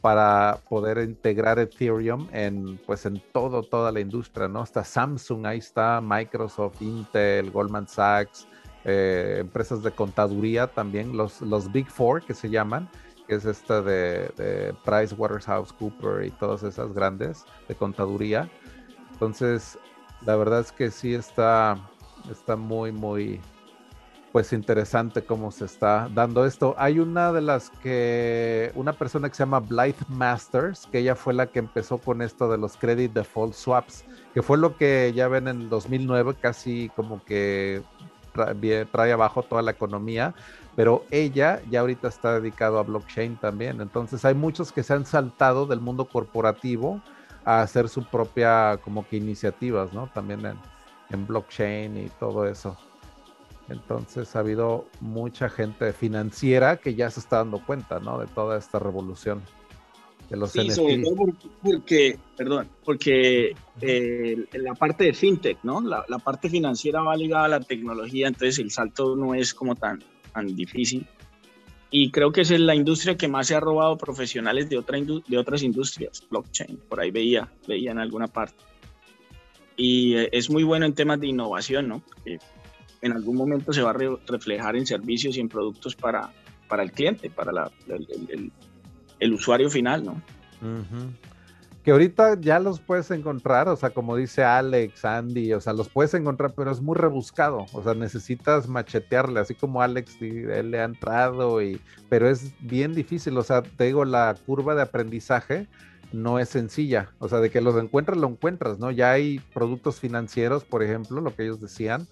para poder integrar Ethereum en, pues en todo, toda la industria, ¿no? Está Samsung, ahí está Microsoft, Intel, Goldman Sachs, eh, empresas de contaduría también, los, los Big Four que se llaman, que es esta de, de Cooper y todas esas grandes de contaduría. Entonces, la verdad es que sí está, está muy, muy, pues interesante cómo se está dando esto. Hay una de las que, una persona que se llama Blythe Masters, que ella fue la que empezó con esto de los credit default swaps, que fue lo que ya ven en el 2009, casi como que trae, abajo toda la economía, pero ella ya ahorita está dedicado a blockchain también. Entonces hay muchos que se han saltado del mundo corporativo a hacer su propia como que iniciativas, ¿no? También en, en blockchain y todo eso. Entonces ha habido mucha gente financiera que ya se está dando cuenta, ¿no? De toda esta revolución de los sí, sobre todo porque, perdón, porque eh, la parte de fintech, ¿no? La, parte financiera va ligada a la tecnología, entonces el salto no es como tan, tan difícil. Y creo que es la industria que más se ha robado profesionales de, otra de otras industrias, blockchain, por ahí veía, veía en alguna parte. Y eh, es muy bueno en temas de innovación, ¿no? en algún momento se va a reflejar en servicios y en productos para, para el cliente, para la, el, usuario final, ¿no? Que ahorita ya los puedes encontrar, o sea, como dice Alex, Andy, o sea, los puedes encontrar, pero es muy rebuscado, o sea, necesitas machetearle, así como Alex, él le ha entrado, y, pero es bien difícil, o sea, te digo, la curva de aprendizaje no es sencilla, o sea, de que los encuentras, lo encuentras, ¿no? Ya hay productos financieros, por ejemplo, lo que ellos decían,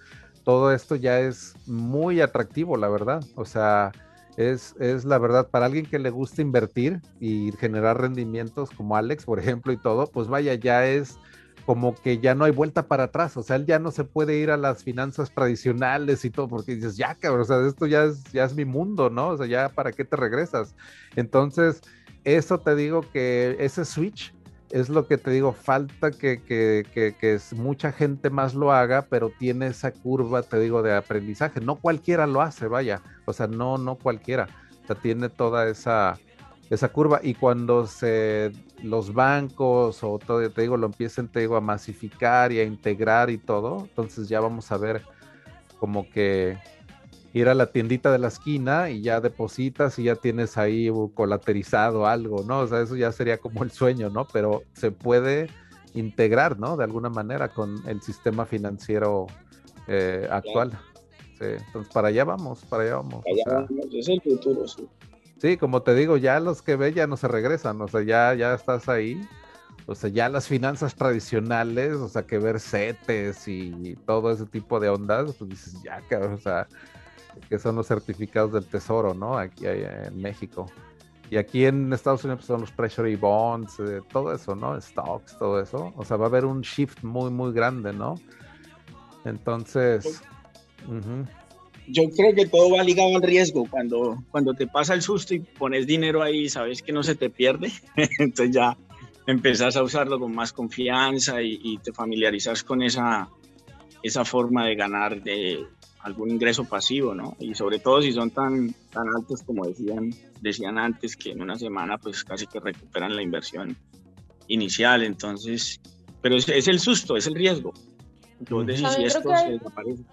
todo esto ya es muy atractivo, la verdad. O sea, es, es, la verdad, para alguien que le gusta invertir y generar rendimientos como Alex, por ejemplo, y todo, pues vaya, ya es como que ya no hay vuelta para atrás, o sea, él ya no se puede ir a las finanzas tradicionales y todo, porque dices, ya cabrón, o sea, esto ya es, ya es mi mundo, ¿no? O sea, ya para qué te regresas. Entonces, eso te digo que ese switch es lo que te digo, falta que, que, que, mucha gente más lo haga, pero tiene esa curva, te digo, de aprendizaje. No cualquiera lo hace, vaya, o sea, no, no cualquiera, o sea, tiene toda esa, esa curva y cuando se los bancos o todo, te digo, lo empiecen, te digo, a masificar y a integrar y todo, entonces ya vamos a ver como que ir a la tiendita de la esquina y ya depositas y ya tienes ahí colaterizado algo, ¿no? O sea, eso ya sería como el sueño, ¿no? Pero se puede integrar, ¿no? De alguna manera con el sistema financiero eh, actual. Sí, entonces, para allá vamos, para allá vamos. es el futuro, sí. Sí, como te digo, ya los que ve ya no se regresan, o sea, ya, ya estás ahí o sea, ya las finanzas tradicionales, o sea, que ver CETES y todo ese tipo de ondas, pues dices, ya, o sea, que son los certificados del tesoro, ¿no? Aquí en México. Y aquí en Estados Unidos pues, son los Treasury Bonds, eh, todo eso, ¿no? Stocks, todo eso. O sea, va a haber un shift muy, muy grande, ¿no? Entonces... Yo creo que todo va ligado al riesgo. Cuando, cuando te pasa el susto y pones dinero ahí, sabes que no se te pierde. Entonces ya empezás a usarlo con más confianza y, y te familiarizas con esa, esa forma de ganar de, algún ingreso pasivo, ¿no? Y sobre todo si son tan, tan altos como decían, decían antes, que en una semana pues casi que recuperan la inversión inicial, entonces, pero es, es el susto, es el riesgo. Entonces, si esto se desaparece.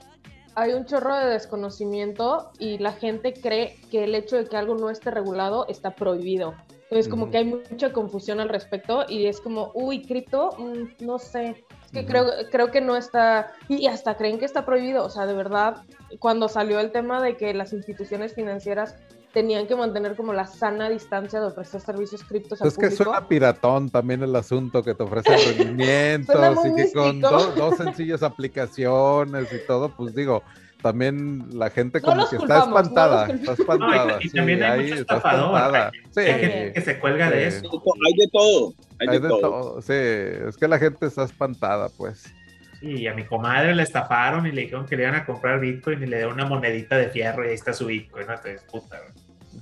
Hay un chorro de desconocimiento y la gente cree que el hecho de que algo no esté regulado está prohibido. Entonces, como que hay mucha confusión al respecto y es como, uy, cripto, mm, no sé, es que creo, creo que no está, y hasta creen que está prohibido, o sea, de verdad, cuando salió el tema de que las instituciones financieras tenían que mantener como la sana distancia de ofrecer servicios criptos al es que suena piratón también el asunto que te ofrecen rendimientos y que con dos sencillas aplicaciones y todo, pues digo, también la gente como que está espantada, está espantada. y, también hay, mucho estafador, sí, hay gente que se cuelga de eso. Hay de todo, hay, de, todo. Sí, es que la gente está espantada, pues. Sí, a mi comadre le estafaron y le dijeron que le iban a comprar Bitcoin y le dieron una monedita de fierro y ahí está su Bitcoin, ¿no? Entonces, puta,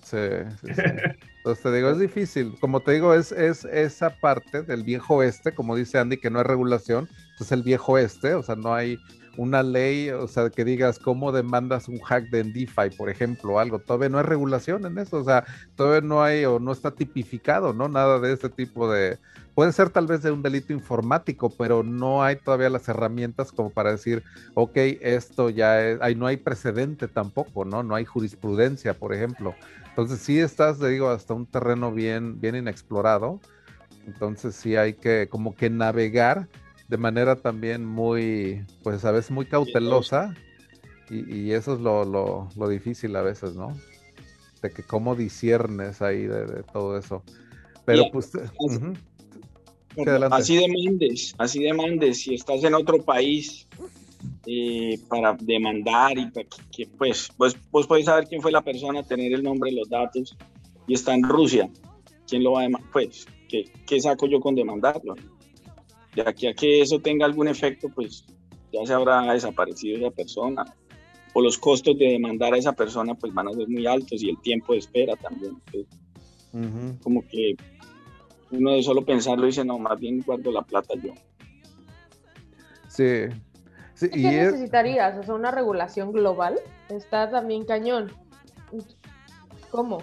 Sí, sí, sí. Entonces te digo, es difícil. Como te digo, es, es esa parte del viejo oeste, como dice Andy, que no hay regulación, es el viejo oeste, o sea, no hay una ley, o sea, que digas cómo demandas un hack de DeFi, por ejemplo, algo. Todavía no hay regulación en eso, o sea, todavía no hay o no está tipificado, ¿no? Nada de ese tipo de... Puede ser tal vez de un delito informático, pero no hay todavía las herramientas como para decir, ok, esto ya es, ahí no hay precedente tampoco, ¿no? No hay jurisprudencia, por ejemplo. Entonces sí estás, te digo, hasta un terreno bien, bien inexplorado. Entonces sí hay que como que navegar de manera también muy, pues a veces muy cautelosa. Y, eso es lo, lo, difícil a veces, ¿no? De que cómo disiernes ahí de, todo eso. Pero pues... así demandes, así demandes, si estás en otro país eh, para demandar y que, pues, pues vos podés saber quién fue la persona, tener el nombre, los datos, y está en Rusia, ¿quién lo va a demandar? Pues, ¿qué, ¿qué saco yo con demandarlo? De aquí a que eso tenga algún efecto, pues ya se habrá desaparecido esa persona. O los costos de demandar a esa persona pues van a ser muy altos y el tiempo de espera también. Como que uno de solo pensarlo dice, no, más bien guardo la plata yo. Sí. sí ¿Qué necesitarías? O sea, una regulación global. Está también cañón. ¿Cómo?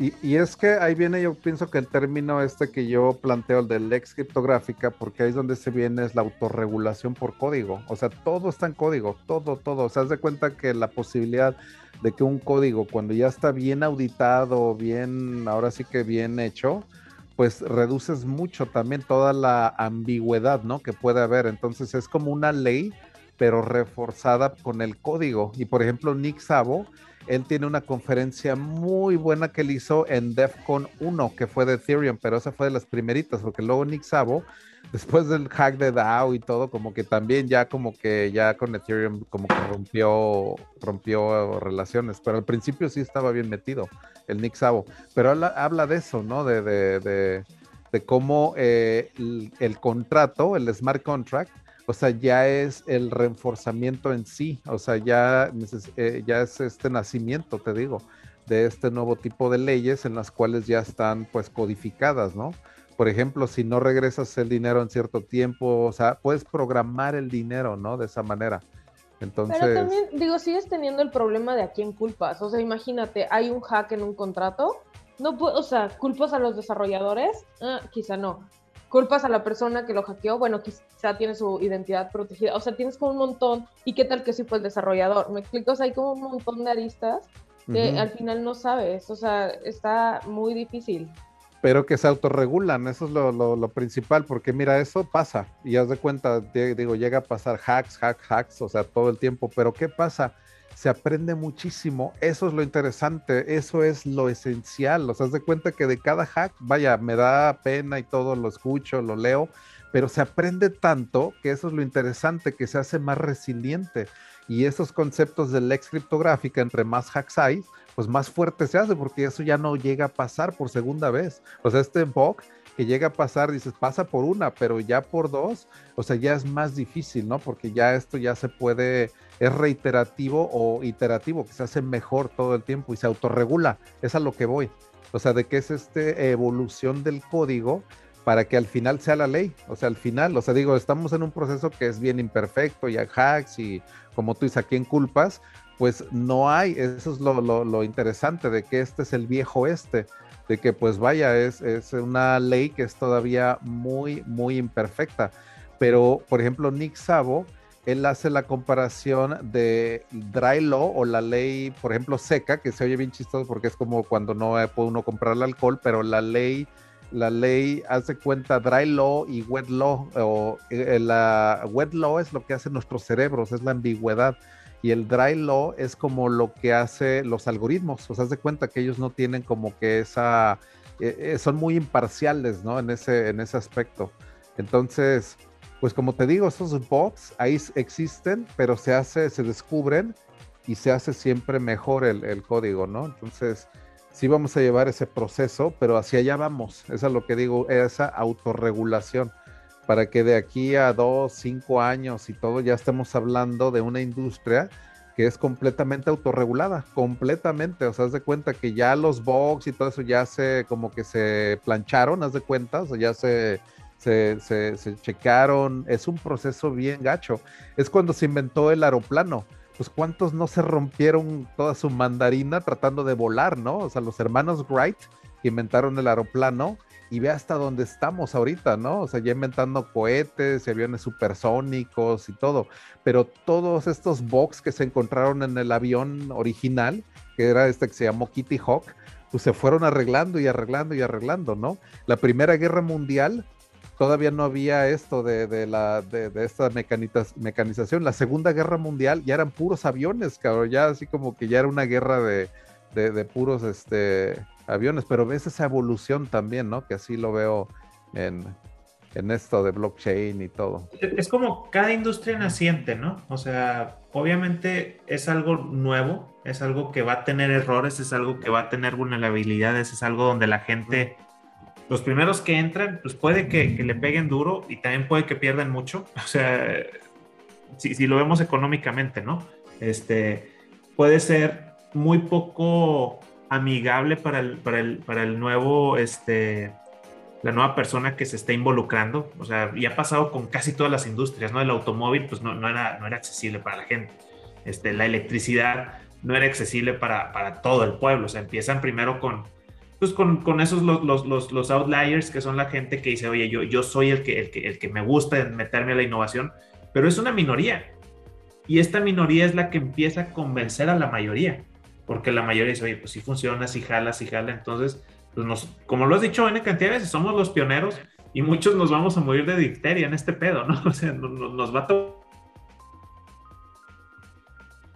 Y, es que ahí viene, yo pienso que el término este que yo planteo, el de lex criptográfica, porque ahí es donde se viene es la autorregulación por código. O sea, todo está en código, todo, todo. O sea, haz de cuenta que la posibilidad de que un código, cuando ya está bien auditado, bien, ahora sí que bien hecho, pues reduces mucho también toda la ambigüedad, ¿no? Que puede haber. Entonces es como una ley, pero reforzada con el código. Y por ejemplo, Nick Savo él tiene una conferencia muy buena que él hizo en DEFCON 1, que fue de Ethereum, pero esa fue de las primeritas, porque luego Nick Sabo, después del hack de DAO y todo, como que también ya como que ya con Ethereum como que rompió, rompió relaciones, pero al principio sí estaba bien metido el Nick Sabo, pero habla, de eso, ¿no? De, de, de, de cómo eh, el contrato, el smart contract, o sea, ya es el reforzamiento en sí, o sea, ya, eh, ya es este nacimiento, te digo, de este nuevo tipo de leyes en las cuales ya están pues codificadas, ¿no? Por ejemplo, si no regresas el dinero en cierto tiempo, o sea, puedes programar el dinero, ¿no? De esa manera. Entonces... Pero también, digo, sigues teniendo el problema de a quién culpas. O sea, imagínate, hay un hack en un contrato, no o sea, culpas a los desarrolladores, ah, quizá no culpas a la persona que lo hackeó, bueno, quizá tiene su identidad protegida, o sea, tienes como un montón, y qué tal que sí fue el desarrollador, me explico, o sea, hay como un montón de aristas que al final no sabes, o sea, está muy difícil. Pero que se autorregulan, eso es lo, lo, principal, porque mira, eso pasa, y haz de cuenta, digo, llega a pasar hacks, hacks, hacks, o sea, todo el tiempo, pero ¿qué pasa? Se aprende muchísimo. Eso es lo interesante, eso es lo esencial. O sea, de cuenta que de cada hack, vaya, me da pena y todo, lo escucho, lo leo, pero se aprende tanto que eso es lo interesante, que se hace más resiliente. Y esos conceptos de lex criptográfica, entre más hacks hay, pues más fuerte se hace, porque eso ya no llega a pasar por segunda vez. O sea, este bug que llega a pasar, dices, pasa por una, pero ya por dos, o sea, ya es más difícil, ¿no? Porque ya esto ya se puede, es reiterativo o iterativo, que se hace mejor todo el tiempo y se autorregula. Es a lo que voy. O sea, de que es esta evolución del código para que al final sea la ley. O sea, al final, o sea, digo, estamos en un proceso que es bien imperfecto y hay hacks y como tú dices, ¿a quién culpas? Pues no hay, eso es lo, lo, interesante de que este es el viejo este, de que pues vaya, es, es una ley que es todavía muy, muy imperfecta. Pero, por ejemplo, Nick Savo, él hace la comparación de dry law o la ley, por ejemplo, seca, que se oye bien chistoso porque es como cuando no puede uno comprar el alcohol, pero la ley la ley hace cuenta dry law y wet law, o eh, la wet law es lo que hacen nuestros cerebros, es la ambigüedad, y el dry law es como lo que hace los algoritmos, o sea, hace cuenta que ellos no tienen como que esa, eh, eh, son muy imparciales, ¿no? En ese, en ese aspecto. Entonces, pues como te digo, esos bots ahí existen, pero se hace, se descubren y se hace siempre mejor el, el código, ¿no? Entonces, sí vamos a llevar ese proceso, pero hacia allá vamos. Eso es lo que digo, esa autorregulación, para que de aquí a dos, cinco años y todo ya estemos hablando de una industria que es completamente autorregulada, completamente. O sea, haz de cuenta que ya los box y todo eso ya se, como que se plancharon, haz de cuenta, o ya se, se, se, se checaron. Es un proceso bien gacho. Es cuando se inventó el aeroplano pues cuántos no se rompieron toda su mandarina tratando de volar, ¿no? O sea, los hermanos Wright que inventaron el aeroplano y ve hasta dónde estamos ahorita, ¿no? O sea, ya inventando cohetes y aviones supersónicos y todo, pero todos estos bugs que se encontraron en el avión original, que era este que se llamó Kitty Hawk, pues se fueron arreglando y arreglando y arreglando, ¿no? La Primera Guerra Mundial todavía no había esto de, de, esta mecanización. La Segunda Guerra Mundial ya eran puros aviones, cabrón, ya así como que ya era una guerra de, puros este, aviones, pero ves esa evolución también, ¿no? Que así lo veo en, en esto de blockchain y todo. Es como cada industria naciente, ¿no? O sea, obviamente es algo nuevo, es algo que va a tener errores, es algo que va a tener vulnerabilidades, es algo donde la gente los primeros que entran, pues puede que, le peguen duro y también puede que pierdan mucho. O sea, si, lo vemos económicamente, ¿no? Este, puede ser muy poco amigable para el, para el, para el nuevo, este, la nueva persona que se está involucrando. O sea, y ha pasado con casi todas las industrias, ¿no? El automóvil, pues no, no, era, no era accesible para la gente. Este, la electricidad no era accesible para, para todo el pueblo. O sea, empiezan primero con, pues con, con esos los, los, los, outliers que son la gente que dice, oye, yo, yo soy el que, el, que, el que me gusta meterme a la innovación, pero es una minoría. Y esta minoría es la que empieza a convencer a la mayoría, porque la mayoría dice, oye, pues si funciona, si jala, si jala. Entonces, pues nos, como lo has dicho en cantidad de veces, somos los pioneros y muchos nos vamos a morir de difteria en este pedo, ¿no? O sea, nos, nos va a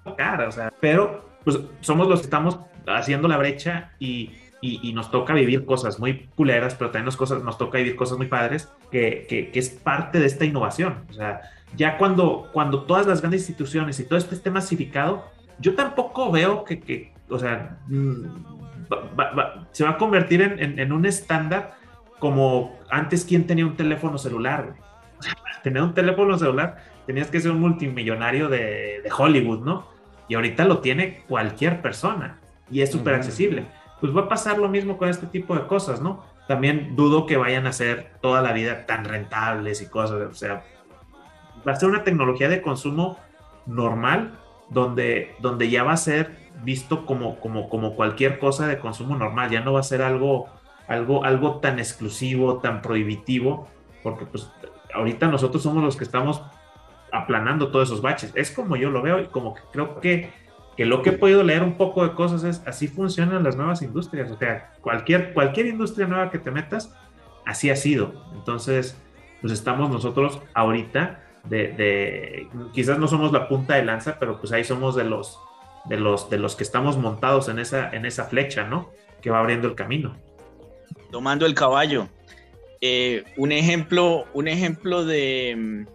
tocar, o sea, pero pues somos los que estamos haciendo la brecha y y, nos toca vivir cosas muy culeras, pero también nos, cosas, nos toca vivir cosas muy padres, que, que, es parte de esta innovación. O sea, ya cuando, cuando todas las grandes instituciones y todo esto esté masificado, yo tampoco veo que, que o sea, mm, se va a convertir en, en, un estándar como antes quien tenía un teléfono celular. tener un teléfono celular tenías que ser un multimillonario de, de Hollywood, ¿no? Y ahorita lo tiene cualquier persona y es súper accesible pues va a pasar lo mismo con este tipo de cosas, ¿no? También dudo que vayan a ser toda la vida tan rentables y cosas, o sea, va a ser una tecnología de consumo normal, donde, donde ya va a ser visto como, como, como cualquier cosa de consumo normal, ya no va a ser algo, algo, algo tan exclusivo, tan prohibitivo, porque pues ahorita nosotros somos los que estamos aplanando todos esos baches. Es como yo lo veo y como que creo que que lo que he podido leer un poco de cosas es así funcionan las nuevas industrias. O sea, cualquier, cualquier industria nueva que te metas, así ha sido. Entonces, pues estamos nosotros ahorita de, quizás no somos la punta de lanza, pero pues ahí somos de los, de los, de los que estamos montados en esa, en esa flecha, ¿no? Que va abriendo el camino. Tomando el caballo. Eh, un, ejemplo, un ejemplo de mm,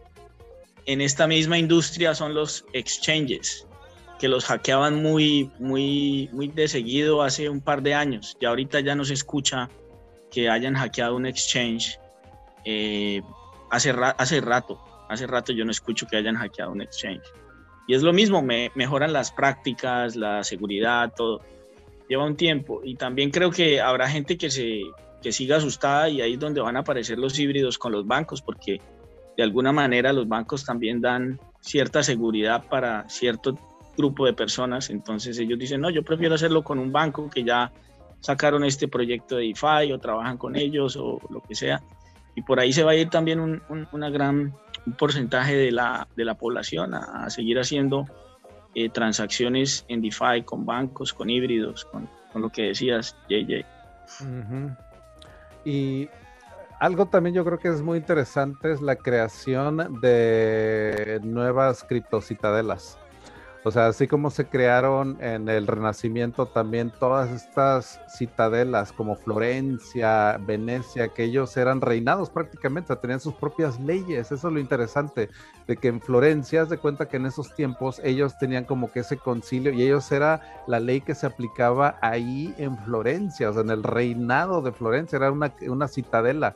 en esta misma industria son los exchanges, que los hackeaban muy, muy, muy de seguido hace un par de años. Y ahorita ya no se escucha que hayan hackeado un exchange. Eh, hace, hace rato, hace rato yo no escucho que hayan hackeado un exchange. Y es lo mismo, me, mejoran las prácticas, la seguridad, todo. Lleva un tiempo. Y también creo que habrá gente que, se, que siga asustada y ahí es donde van a aparecer los híbridos con los bancos, porque de alguna manera los bancos también dan cierta seguridad para cierto grupo de personas. Entonces ellos dicen, no, yo prefiero hacerlo con un banco que ya sacaron este proyecto de DeFi o trabajan con ellos o lo que sea. Y por ahí se va a ir también un, una gran porcentaje de la, de la población a, seguir haciendo eh, transacciones en DeFi con bancos, con híbridos, con, con lo que decías, JJ. Y algo también yo creo que es muy interesante es la creación de nuevas criptocitadelas. O sea, así como se crearon en el Renacimiento también todas estas citadelas como Florencia, Venecia, que ellos eran reinados prácticamente, tenían sus propias leyes. Eso es lo interesante, de que en Florencia, se de cuenta que en esos tiempos ellos tenían como que ese concilio y ellos era la ley que se aplicaba ahí en Florencia, o sea, en el reinado de Florencia, era una, una citadela.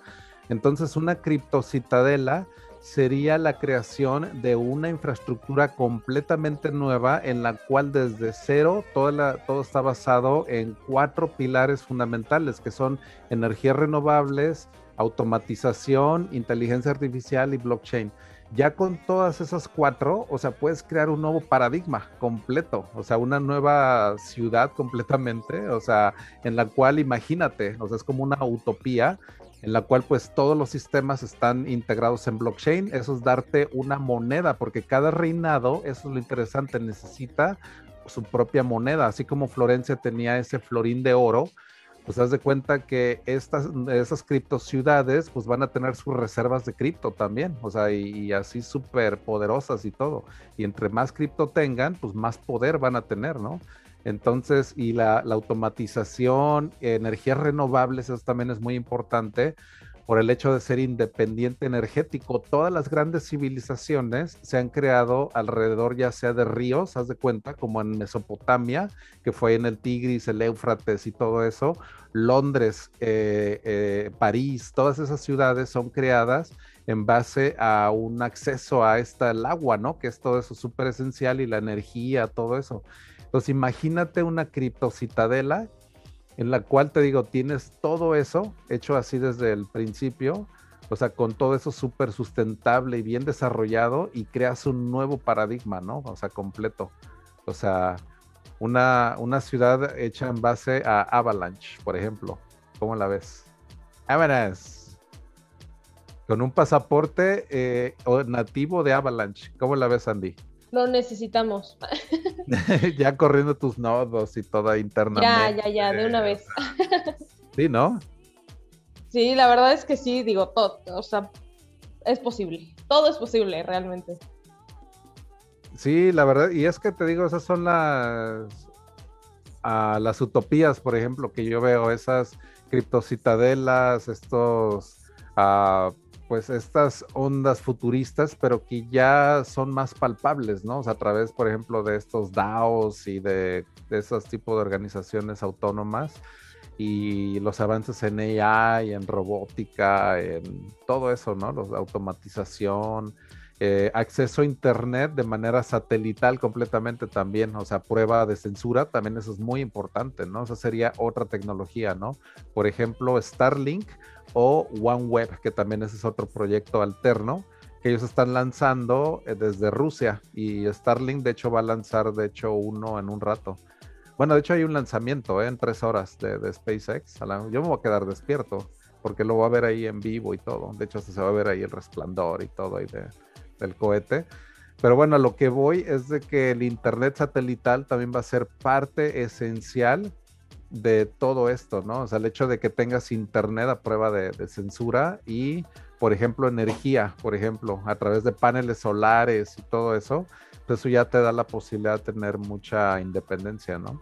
Entonces, una criptocitadela sería la creación de una infraestructura completamente nueva en la cual desde cero todo, todo está basado en cuatro pilares fundamentales que son energías renovables, automatización, inteligencia artificial y blockchain. Ya con todas esas cuatro, o sea, puedes crear un nuevo paradigma completo, o sea, una nueva ciudad completamente, o sea, en la cual imagínate, o sea, es como una utopía en la cual pues todos los sistemas están integrados en blockchain. Eso es darte una moneda, porque cada reinado, eso es lo interesante, necesita su propia moneda, así como Florencia tenía ese florín de oro, pues haz de cuenta que estas, esas cripto ciudades pues van a tener sus reservas de cripto también, o sea, y, así súper poderosas y todo. Y entre más cripto tengan, pues más poder van a tener, ¿no? Entonces, y la, automatización, energías renovables, eso también es muy importante por el hecho de ser independiente energético. Todas las grandes civilizaciones se han creado alrededor ya sea de ríos, haz de cuenta, como en Mesopotamia, que fue en el Tigris, el Éufrates y todo eso. Londres, eh, eh, París, todas esas ciudades son creadas en base a un acceso a esta, el agua, ¿no? Que es todo eso súper esencial y la energía, todo eso. Entonces imagínate una criptocitadela en la cual te digo, tienes todo eso hecho así desde el principio, o sea, con todo eso súper sustentable y bien desarrollado y creas un nuevo paradigma, ¿no? O sea, completo. O sea, una, una ciudad hecha en base a Avalanche, por ejemplo. ¿Cómo la ves? Avalanche. Con un pasaporte eh, nativo de Avalanche. ¿Cómo la ves, Andy? Lo necesitamos. ya corriendo tus nodos y toda internamente. Ya, ya, ya, de una vez. sí, ¿no? Sí, la verdad es que sí, digo, todo, o sea, es posible. Todo es posible, realmente. Sí, la verdad, y es que te digo, esas son las, a las utopías, por ejemplo, que yo veo, esas criptocitadelas, estos uh, pues estas ondas futuristas, pero que ya son más palpables, ¿no? O sea, a través, por ejemplo, de estos DAOs y de, esos tipos de organizaciones autónomas y los avances en AI, en robótica, en todo eso, ¿no? Los, automatización, eh, acceso a Internet de manera satelital completamente también, o sea, prueba de censura, también eso es muy importante, ¿no? O sea, sería otra tecnología, ¿no? Por ejemplo, Starlink o OneWeb, que también ese es otro proyecto alterno que ellos están lanzando eh, desde Rusia y Starlink de hecho va a lanzar de hecho uno en un rato. Bueno, de hecho hay un lanzamiento ¿eh? en tres horas de, SpaceX. Yo me voy a quedar despierto porque lo voy a ver ahí en vivo y todo. De hecho, se va a ver ahí el resplandor y todo ahí del cohete. Pero bueno, lo que voy es de que el Internet satelital también va a ser parte esencial de todo esto, ¿no? O sea, el hecho de que tengas internet a prueba de, censura y, por ejemplo, energía, por ejemplo, a través de paneles solares y todo eso, eso ya te da la posibilidad de tener mucha independencia, ¿no?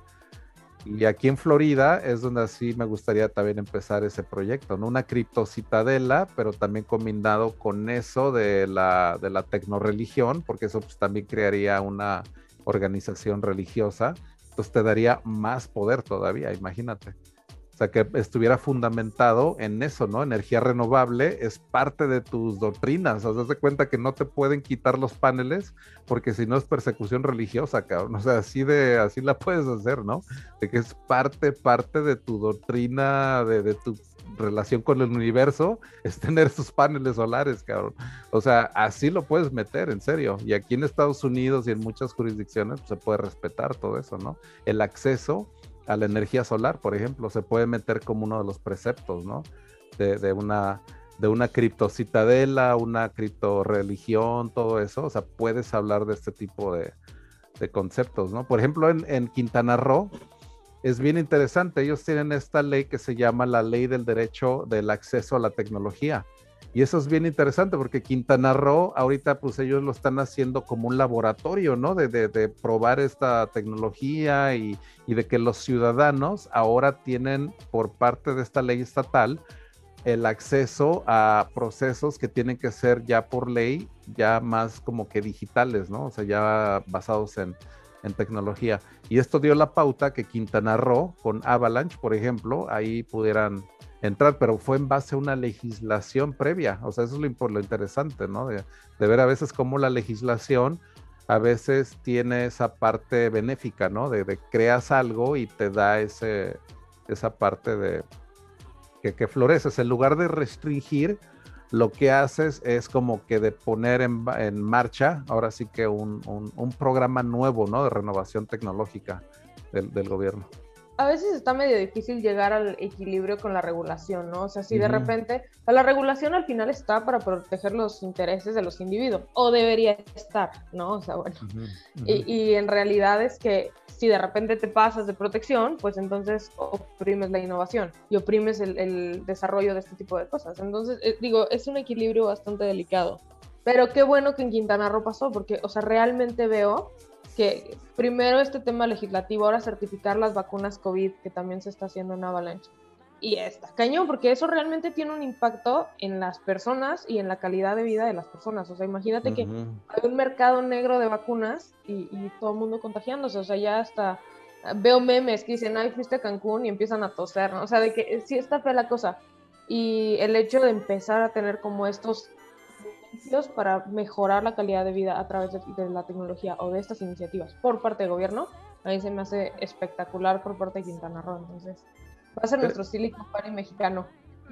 Y aquí en Florida es donde así me gustaría también empezar ese proyecto, ¿no? Una criptocitadela, pero también combinado con eso de la, de la tecnoreligión, porque eso pues, también crearía una organización religiosa, entonces te daría más poder todavía, imagínate. O sea, que estuviera fundamentado en eso, ¿no? Energía renovable es parte de tus doctrinas. O sea, de cuenta que no te pueden quitar los paneles porque si no es persecución religiosa, cabrón. O sea, así de, así la puedes hacer, ¿no? De que es parte, parte de tu doctrina, de, de tu relación con el universo, es tener sus paneles solares, cabrón. O sea, así lo puedes meter, en serio. Y aquí en Estados Unidos y en muchas jurisdicciones pues, se puede respetar todo eso, ¿no? El acceso a la energía solar, por ejemplo, se puede meter como uno de los preceptos, ¿no? De, una de una criptocitadela, una criptoreligión, todo eso. O sea, puedes hablar de este tipo de, conceptos, ¿no? Por ejemplo, en, en, Quintana Roo es bien interesante. Ellos tienen esta ley que se llama la ley del derecho del acceso a la tecnología. Y eso es bien interesante porque Quintana Roo, ahorita pues ellos lo están haciendo como un laboratorio, ¿no? De, probar esta tecnología y, y, de que los ciudadanos ahora tienen por parte de esta ley estatal el acceso a procesos que tienen que ser ya por ley, ya más como que digitales, ¿no? O sea, ya basados en, en tecnología. Y esto dio la pauta que Quintana Roo, con Avalanche, por ejemplo, ahí pudieran entrar, pero fue en base a una legislación previa. O sea, eso es lo, lo interesante, ¿no? De, ver a veces cómo la legislación a veces tiene esa parte benéfica, ¿no? De, creas algo y te da ese, esa parte de que, que floreces. En lugar de restringir, lo que haces es como que de poner en, en marcha, ahora sí que un, un, un, programa nuevo, ¿no? De renovación tecnológica del, del gobierno a veces está medio difícil llegar al equilibrio con la regulación, ¿no? O sea, si de repente, la regulación al final está para proteger los intereses de los individuos, o debería estar, ¿no? O sea, bueno. Y, y, en realidad es que si de repente te pasas de protección, pues entonces oprimes la innovación y oprimes el, el desarrollo de este tipo de cosas. Entonces, eh, digo, es un equilibrio bastante delicado. Pero qué bueno que en Quintana Roo pasó, porque, o sea, realmente veo que primero este tema legislativo, ahora certificar las vacunas COVID, que también se está haciendo en Avalanche. Y está cañón, porque eso realmente tiene un impacto en las personas y en la calidad de vida de las personas. O sea, imagínate que hay un mercado negro de vacunas y, todo el mundo contagiándose. O sea, ya hasta veo memes que dicen, ay, fuiste a Cancún y empiezan a toser. O sea, de que sí está fea la cosa. Y el hecho de empezar a tener como estos para mejorar la calidad de vida a través de, la tecnología o de estas iniciativas por parte del gobierno, a mí se me hace espectacular por parte de Quintana Roo. Entonces, va a ser nuestro Silicon Valley mexicano.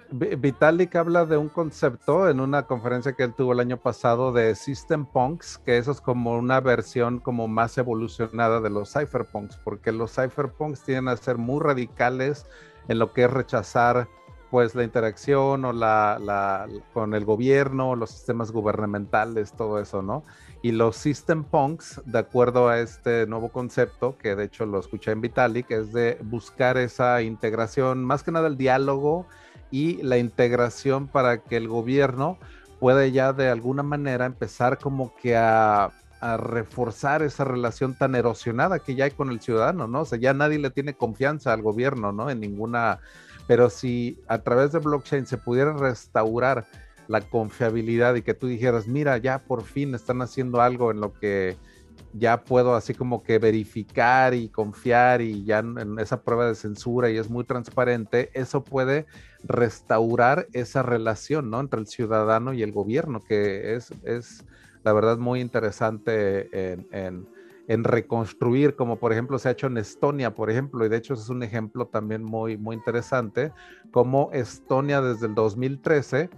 Vitalik habla de un concepto en una conferencia que él tuvo el año pasado de System Punks, que eso es como una versión como más evolucionada de los cypherpunks, porque los cypherpunks tienden a ser muy radicales en lo que es rechazar pues la interacción o la, la, con el gobierno, los sistemas gubernamentales, todo eso, ¿no? Y los system punks, de acuerdo a este nuevo concepto, que de hecho lo escuché en Vitalik, es de buscar esa integración, más que nada el diálogo y la integración para que el gobierno pueda ya de alguna manera empezar como que a, a reforzar esa relación tan erosionada que ya hay con el ciudadano, ¿no? O sea, ya nadie le tiene confianza al gobierno, ¿no? En ninguna pero si a través de blockchain se pudiera restaurar la confiabilidad y que tú dijeras, mira, ya por fin están haciendo algo en lo que ya puedo así como que verificar y confiar y ya en esa prueba de censura y es muy transparente, eso puede restaurar esa relación, ¿no? Entre el ciudadano y el gobierno, que es, es la verdad muy interesante en en reconstruir, como por ejemplo se ha hecho en Estonia, por ejemplo, y de hecho es un ejemplo también muy, muy interesante, como Estonia desde el 2013,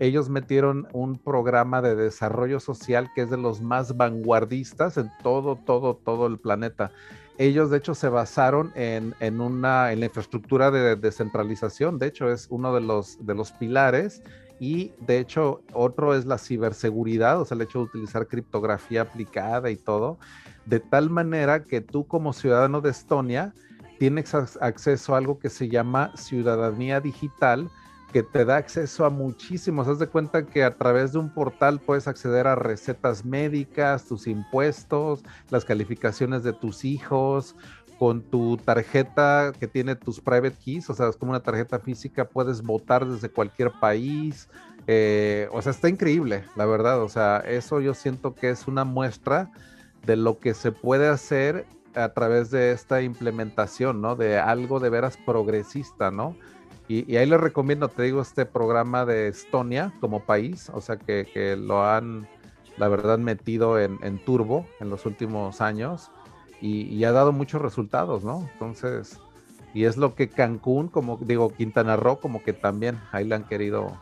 ellos metieron un programa de desarrollo social que es de los más vanguardistas en todo, todo, todo el planeta. Ellos de hecho se basaron en, en una, en la infraestructura de descentralización, de hecho es uno de los, de los pilares y de hecho otro es la ciberseguridad, o sea, el hecho de utilizar criptografía aplicada y todo de tal manera que tú como ciudadano de Estonia tienes acceso a algo que se llama ciudadanía digital, que te da acceso a muchísimos. Haz de cuenta que a través de un portal puedes acceder a recetas médicas, tus impuestos, las calificaciones de tus hijos. Con tu tarjeta que tiene tus private keys, o sea, es como una tarjeta física, puedes votar desde cualquier país. Eh, o sea, está increíble, la verdad. O sea, eso yo siento que es una muestra de lo que se puede hacer a través de esta implementación, ¿no? De algo de veras progresista, ¿no? Y, ahí les recomiendo, te digo, este programa de Estonia como país, o sea, que, lo han, la verdad, metido en, turbo en los últimos años y, ha dado muchos resultados, ¿no? Entonces, y es lo que Cancún, como digo, Quintana Roo, como que también ahí le han querido,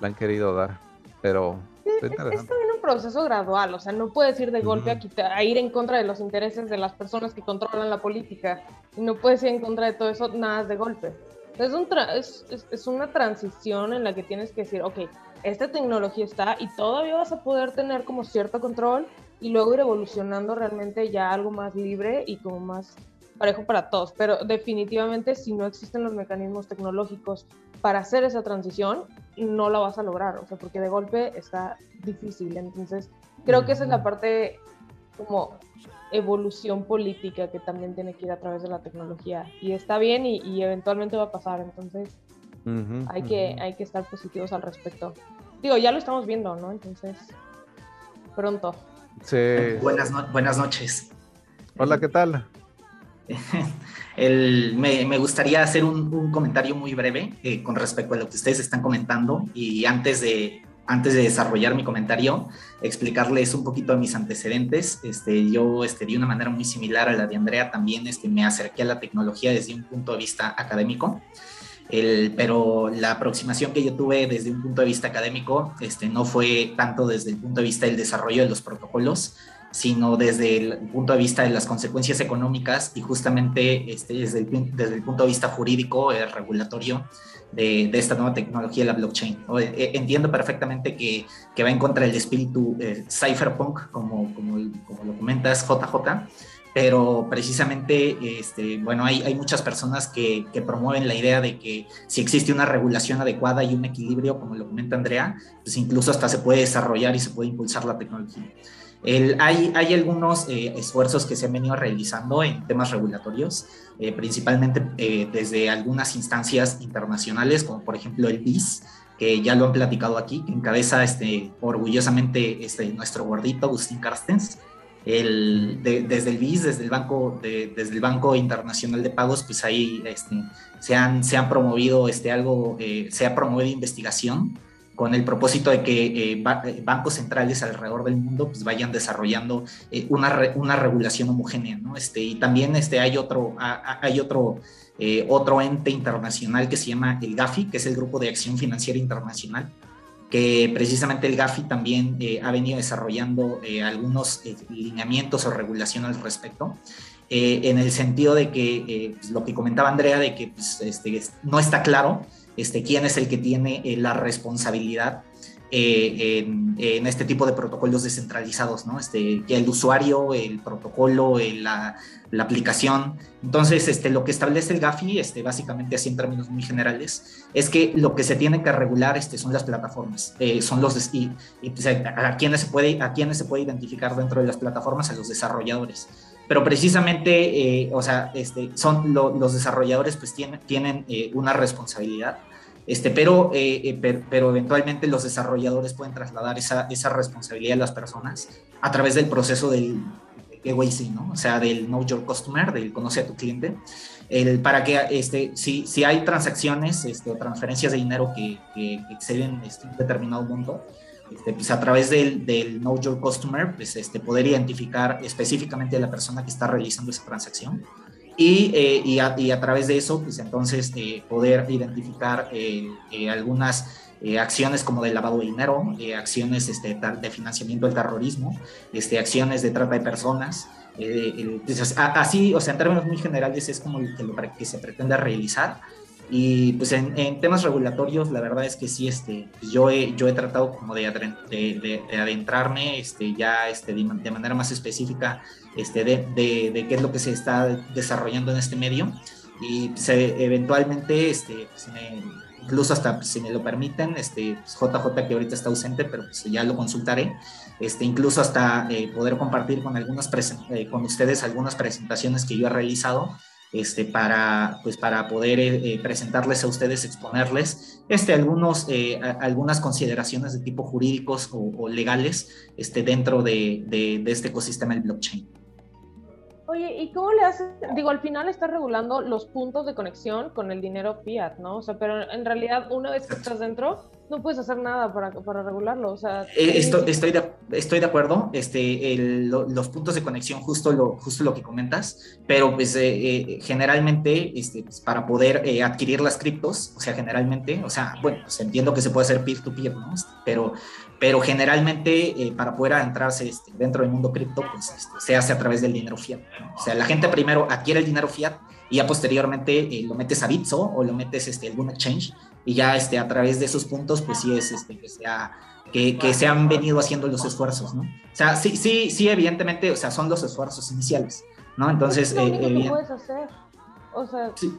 le han querido dar, pero... Es, también un proceso gradual, o sea, no puedes ir de golpe a, a, ir en contra de los intereses de las personas que controlan la política y no puedes ir en contra de todo eso nada de golpe. Es, un es, es, una transición en la que tienes que decir, ok, esta tecnología está y todavía vas a poder tener como cierto control y luego ir evolucionando realmente ya algo más libre y como más parejo para todos. Pero definitivamente si no existen los mecanismos tecnológicos para hacer esa transición, no la vas a lograr, o sea, porque de golpe está difícil. Entonces, creo que esa es la parte como evolución política que también tiene que ir a través de la tecnología. Y está bien y, eventualmente va a pasar. Entonces, hay, que, hay que estar positivos al respecto. Digo, ya lo estamos viendo, ¿no? Entonces, pronto. Buenas, buenas noches. Hola, ¿qué tal? El, me, me, gustaría hacer un, un comentario muy breve eh, con respecto a lo que ustedes están comentando y antes de, antes de desarrollar mi comentario, explicarles un poquito de mis antecedentes. Este, yo, este, de una manera muy similar a la de Andrea, también este, me acerqué a la tecnología desde un punto de vista académico. El, pero la aproximación que yo tuve desde un punto de vista académico este, no fue tanto desde el punto de vista del desarrollo de los protocolos, sino desde el punto de vista de las consecuencias económicas y justamente este, desde, el, punto de vista jurídico, eh, regulatorio, de, esta nueva tecnología la blockchain. Eh, eh, entiendo perfectamente que, que, va en contra del espíritu eh, cypherpunk, como, como, como, lo comentas, JJ, pero precisamente, este, bueno, hay, hay muchas personas que, que, promueven la idea de que si existe una regulación adecuada y un equilibrio, como lo comenta Andrea, pues incluso hasta se puede desarrollar y se puede impulsar la tecnología hay, hay, algunos eh, esfuerzos que se han venido realizando en temas regulatorios, eh, principalmente eh, desde algunas instancias internacionales, como por ejemplo el BIS, que ya lo han platicado aquí, que encabeza este, orgullosamente este, nuestro gordito Agustín Carstens. El, desde el BIS, desde el Banco, desde el Banco Internacional de Pagos, pues ahí este, se, han, se han promovido este, algo, se ha promovido investigación con el propósito de que eh, eh, bancos centrales alrededor del mundo pues, vayan desarrollando eh, una, una, regulación homogénea. ¿no? Este, y también este, hay otro, hay otro, otro ente internacional que se llama el GAFI, que es el Grupo de Acción Financiera Internacional, que precisamente el GAFI también ha venido desarrollando algunos lineamientos o regulación al respecto. en el sentido de que pues, lo que comentaba Andrea, de que pues, este, no está claro este, quién es el que tiene eh, la responsabilidad eh, en, este tipo de protocolos descentralizados, ¿no? Este, el usuario, el protocolo, la, aplicación. Entonces, este, lo que establece el GAFI, este, básicamente así en términos muy generales, es que lo que se tiene que regular este, son las plataformas, eh, son los y, pues, a, quienes se puede, a quienes se puede identificar dentro de las plataformas, a los desarrolladores pero precisamente, eh, o sea, este, son los desarrolladores pues tienen, tienen eh, una responsabilidad, este, pero, eh, pero, eventualmente los desarrolladores pueden trasladar esa, esa responsabilidad a las personas a través del proceso del KYC, ¿no? O sea, del Know Your Customer, del conoce a tu cliente, el, para que este, si, si hay transacciones este, o transferencias de dinero que, que exceden este, un determinado monto, este, pues a través del, del, Know Your Customer, pues este, poder identificar específicamente a la persona que está realizando esa transacción. Y, eh, y, a, y a, través de eso, pues entonces eh, poder identificar eh, algunas acciones como de lavado de dinero, acciones este, de financiamiento del terrorismo, este, acciones de trata de personas. Pues, así, o sea, en términos muy generales es como que lo que se pretende realizar y pues en, temas regulatorios, la verdad es que sí, este, pues, yo, he, yo he tratado como de, de, adentrarme este, ya este, de, manera más específica este, de, de, qué es lo que se está desarrollando en este medio. y se, eventualmente, este, pues, incluso hasta si me lo permiten, este, JJ pues, que ahorita está ausente, pero pues ya lo consultaré, este, incluso hasta eh, poder compartir con, algunas eh, con ustedes algunas presentaciones que yo he realizado este, para, pues, para poder eh, presentarles a ustedes, exponerles este, algunos, algunas consideraciones de tipo jurídicos o, legales este, dentro de, de, de este ecosistema del blockchain. Oye, ¿y cómo le haces? Digo, al final está regulando los puntos de conexión con el dinero fiat, ¿no? O sea, pero en realidad una vez que estás dentro, no puedes hacer nada para, para regularlo. O sea, eh, estoy, estoy, de, estoy de acuerdo. Este, los puntos de conexión, justo lo, justo lo que comentas, pero pues eh, eh, generalmente este, pues, para poder adquirir las criptos, o sea, generalmente, o sea, bueno, pues entiendo que se puede hacer peer-to-peer, ¿no? Pero, pero generalmente para poder adentrarse este, dentro del mundo cripto, pues este, se hace a través del dinero fiat. O sea, la gente primero adquiere el dinero fiat y ya posteriormente lo metes a Bitso o lo metes este, algún exchange y ya este, a través de esos puntos, pues sí es este, que, sea, que, que, se han venido haciendo los esfuerzos, ¿no? O sea, sí, sí, sí, evidentemente, o sea, son los esfuerzos iniciales, ¿no? Entonces, es lo eh, puedes hacer. O sea, sí.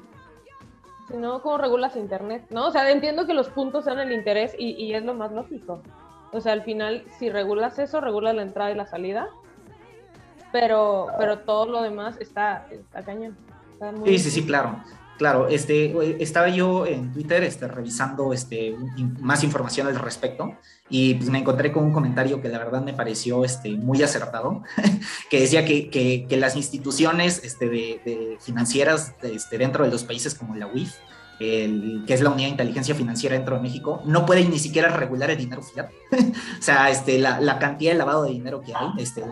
si no, ¿cómo regulas Internet? ¿No? O sea, entiendo que los puntos son el interés y, y es lo más lógico. O sea, al final, si regulas eso, regulas la entrada y la salida, pero, pero todo lo demás está, está cañón. sí, sí, sí, claro. Claro, este, estaba yo en Twitter este, revisando este, más información al respecto y pues, me encontré con un comentario que la verdad me pareció este, muy acertado, que decía que, que, las instituciones este, de, financieras este, dentro de los países como la UIF, el, que es la Unidad de Inteligencia Financiera dentro de México, no pueden ni siquiera regular el dinero fiat. o sea, este, la, la, cantidad de lavado de dinero que hay, este,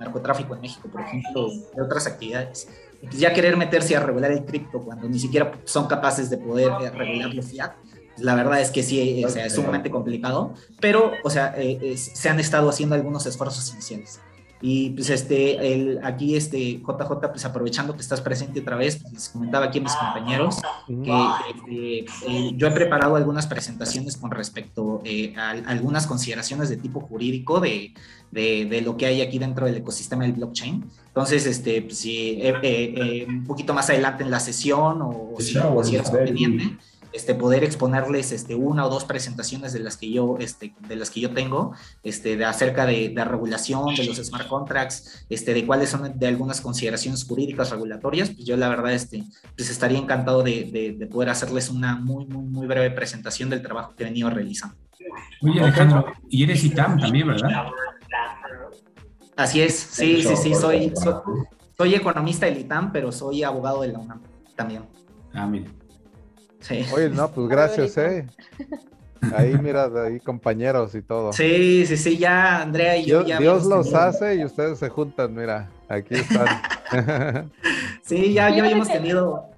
narcotráfico en México, por ejemplo, de otras actividades pues ya querer meterse a regular el cripto cuando ni siquiera son capaces de poder eh, regular los fiat, pues la verdad es que sí, o sea, es sumamente complicado, pero, o sea, eh, se han estado haciendo algunos esfuerzos iniciales. Y pues este, el, aquí este JJ, pues aprovechando que estás presente otra vez, pues les comentaba aquí a mis compañeros que este, eh, yo he preparado algunas presentaciones con respecto a, algunas consideraciones de tipo jurídico de, de, de, lo que hay aquí dentro del ecosistema del blockchain. Entonces, este, pues, si eh, eh, un poquito más adelante en la sesión o, si, si eres conveniente, este, poder exponerles este, una o dos presentaciones de las que yo, este, de las que yo tengo, este, de acerca de, de regulación, de los smart contracts, este, de cuáles son de algunas consideraciones jurídicas regulatorias, pues yo la verdad este, pues estaría encantado de, de, poder hacerles una muy, muy, muy breve presentación del trabajo que he venido realizando. Oye, Alejandro, y eres ITAM también, ¿verdad? Así es, sí, sí, sí, soy, soy, economista del ITAM, pero soy abogado de la UNAM también. Ah, mira. Sí. Oye, no, pues gracias, eh. Ahí, mira, ahí compañeros y todo. Sí, sí, sí, ya Andrea y yo Dios, ya. Dios los hace y ustedes se juntan, mira, aquí están. sí, ya, ya habíamos tenido.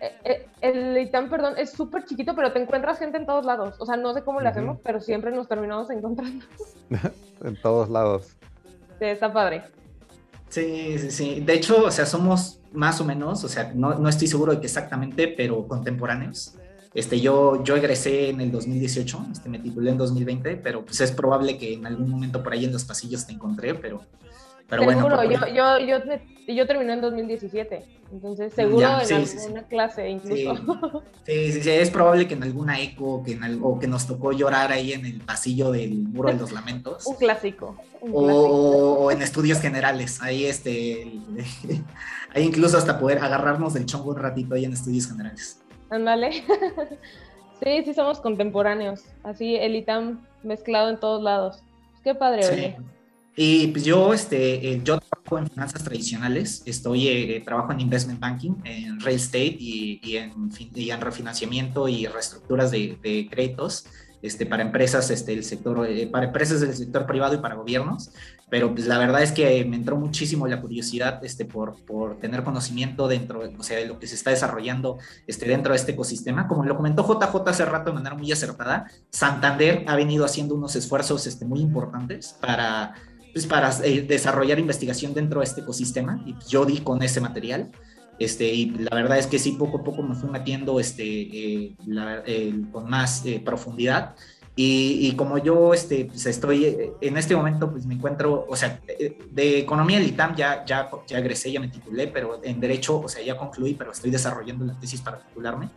Eh, eh, el ITAM, perdón, es súper chiquito, pero te encuentras gente en todos lados. O sea, no sé cómo le hacemos, pero siempre nos terminamos encontrando. en todos lados. Sí, está padre. Sí, sí, sí. De hecho, o sea, somos más o menos, o sea, no, no estoy seguro de que exactamente, pero contemporáneos. Este, yo, yo egresé en el 2018, este, me titulé en 2020, pero pues es probable que en algún momento por ahí en los pasillos te encontré, pero pero bueno, yo, yo, yo, yo, terminé en 2017, entonces seguro en alguna clase incluso. Sí. sí. sí, es probable que en alguna eco que en algo, que nos tocó llorar ahí en el pasillo del muro de los lamentos. un clásico. o, en estudios generales, ahí este, ahí incluso hasta poder agarrarnos del chongo un ratito ahí en estudios generales. Ándale. sí, sí somos contemporáneos, así el ITAM mezclado en todos lados. Qué padre, oye. Y pues yo, este, eh, yo trabajo en finanzas tradicionales, estoy, eh, trabajo en investment banking, en real estate y, y, en, y en, refinanciamiento y reestructuras de, de, créditos este, para empresas, este, el sector, eh, para empresas del sector privado y para gobiernos. Pero pues la verdad es que me entró muchísimo la curiosidad este, por, por tener conocimiento dentro, o sea, de lo que se está desarrollando este, dentro de este ecosistema. Como lo comentó JJ hace rato de manera muy acertada, Santander ha venido haciendo unos esfuerzos este, muy importantes para pues, para eh, desarrollar investigación dentro de este ecosistema y yo di con ese material. Este, y la verdad es que sí, poco a poco me fui metiendo este, eh, con más eh, profundidad Y, como yo este, pues estoy eh, en este momento, pues me encuentro, o sea, de, economía del ITAM ya, ya, ya egresé, ya me titulé, pero en derecho, o sea, ya concluí, pero estoy desarrollando la tesis para titularme.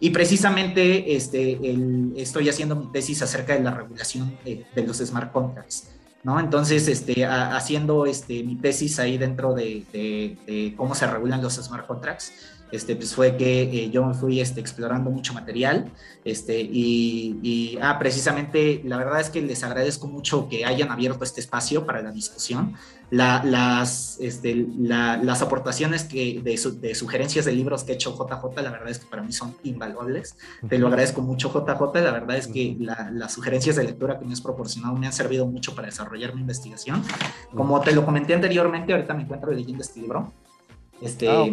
Y precisamente este, estoy haciendo mi tesis acerca de la regulación de, los smart contracts. ¿No? Entonces, este, haciendo este, mi tesis ahí dentro de, de, cómo se regulan los smart contracts, este, pues fue que eh, yo me fui este, explorando mucho material este, y, ah, precisamente la verdad es que les agradezco mucho que hayan abierto este espacio para la discusión. las, este, las aportaciones que, de, sugerencias de libros que ha hecho JJ, la verdad es que para mí son invaluables. Te lo agradezco mucho, JJ. La verdad es que las sugerencias de lectura que me has proporcionado me han servido mucho para desarrollar mi investigación. Como te lo comenté anteriormente, ahorita me encuentro leyendo este libro. Este, ah,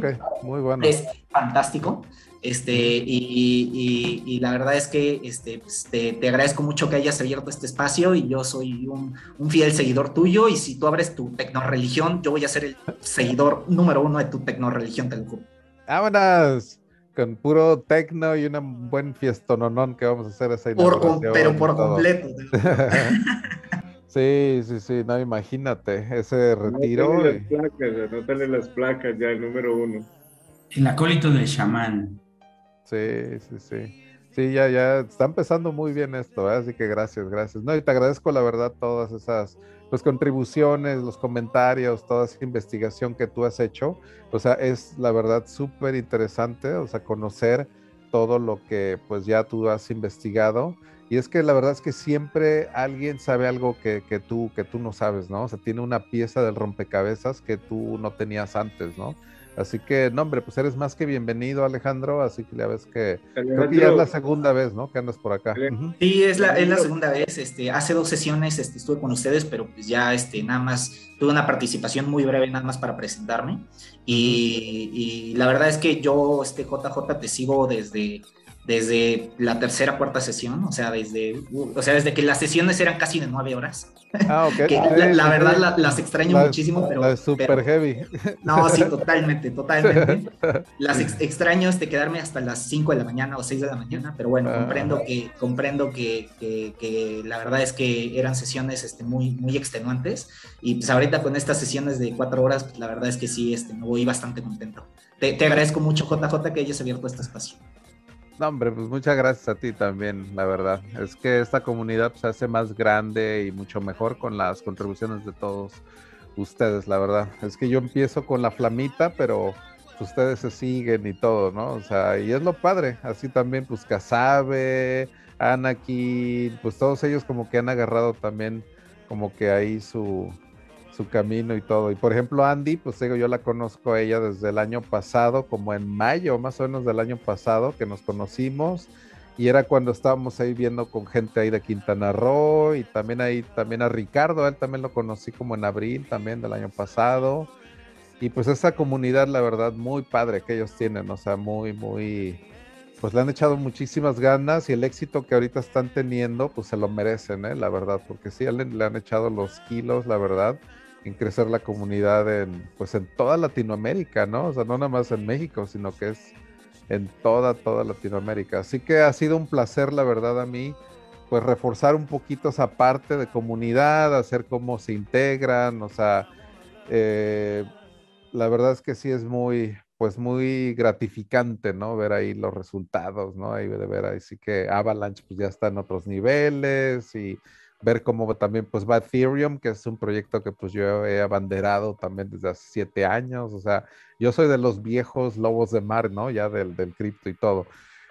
Muy bueno. Es fantástico. Este, y, la verdad es que este, pues, te, agradezco mucho que hayas abierto este espacio y yo soy un, fiel seguidor tuyo y si tú abres tu tecnoreligión, yo voy a ser el seguidor número uno de tu tecnoreligión, te lo juro. Vámonos con puro tecno y un buen fiestononón que vamos a hacer esa Pero por completo. Sí, sí, sí, no, imagínate, ese retiro. No las placas, anótale las placas ya, el número uno. El acólito del chamán. Sí, sí, sí. Sí, ya, ya está empezando muy bien esto, ¿eh? así que gracias, gracias. No, y te agradezco la verdad todas esas pues, contribuciones, los comentarios, toda esa investigación que tú has hecho. O sea, es la verdad súper interesante, o sea, conocer todo lo que pues ya tú has investigado y es que la verdad es que siempre alguien sabe algo que, que, tú, que tú no sabes, ¿no? O sea, tiene una pieza del rompecabezas que tú no tenías antes, ¿no? Así que, no, hombre, pues eres más que bienvenido, Alejandro. Así que ya ves que creo que ya es la segunda vez, ¿no? Que andas por acá. Sí, es la, es la segunda vez. Este, hace dos sesiones este, estuve con ustedes, pero pues ya este, nada más tuve una participación muy breve, nada más para presentarme. Y, y la verdad es que yo, este JJ, te sigo desde desde la tercera, cuarta sesión, o sea, desde, o sea, desde que las sesiones eran casi de nueve horas. Ah, ok. la, verdad las extraño muchísimo, pero... super heavy. No, sí, totalmente, totalmente. Las extraño este, quedarme hasta las cinco de la mañana o seis de la mañana, pero bueno, comprendo, ah. que, comprendo que, que, la verdad es que eran sesiones este, muy, muy extenuantes y pues ahorita con estas sesiones de cuatro horas, pues la verdad es que sí, este, me voy bastante contento. Te, te agradezco mucho, JJ, que hayas abierto este espacio. No, hombre, pues muchas gracias a ti también, la verdad. Es que esta comunidad se hace más grande y mucho mejor con las contribuciones de todos ustedes, la verdad. Es que yo empiezo con la flamita, pero ustedes se siguen y todo, ¿no? O sea, y es lo padre. Así también, pues Casabe, Anakin, pues todos ellos como que han agarrado también como que ahí su, su camino y todo. Y por ejemplo, Andy, pues digo, yo la conozco a ella desde el año pasado, como en mayo más o menos del año pasado, que nos conocimos. Y era cuando estábamos ahí viendo con gente ahí de Quintana Roo y también ahí, también a Ricardo, él también lo conocí como en abril también del año pasado. Y pues esa comunidad, la verdad, muy padre que ellos tienen, o sea, muy, muy, pues le han echado muchísimas ganas y el éxito que ahorita están teniendo, pues se lo merecen, ¿eh? la verdad, porque sí, le, le han echado los kilos, la verdad en crecer la comunidad en, pues en toda Latinoamérica, ¿no? O sea, no nada más en México, sino que es en toda, toda Latinoamérica. Así que ha sido un placer, la verdad, a mí, pues reforzar un poquito esa parte de comunidad, hacer cómo se integran, o sea, eh, la verdad es que sí es muy, pues muy gratificante, ¿no? Ver ahí los resultados, ¿no? Ahí de ver ahí sí que Avalanche pues ya está en otros niveles y ver cómo también pues va Ethereum, que es un proyecto que pues yo he abanderado también desde hace siete años, o sea, yo soy de los viejos lobos de mar, ¿no? Ya del, del cripto y todo.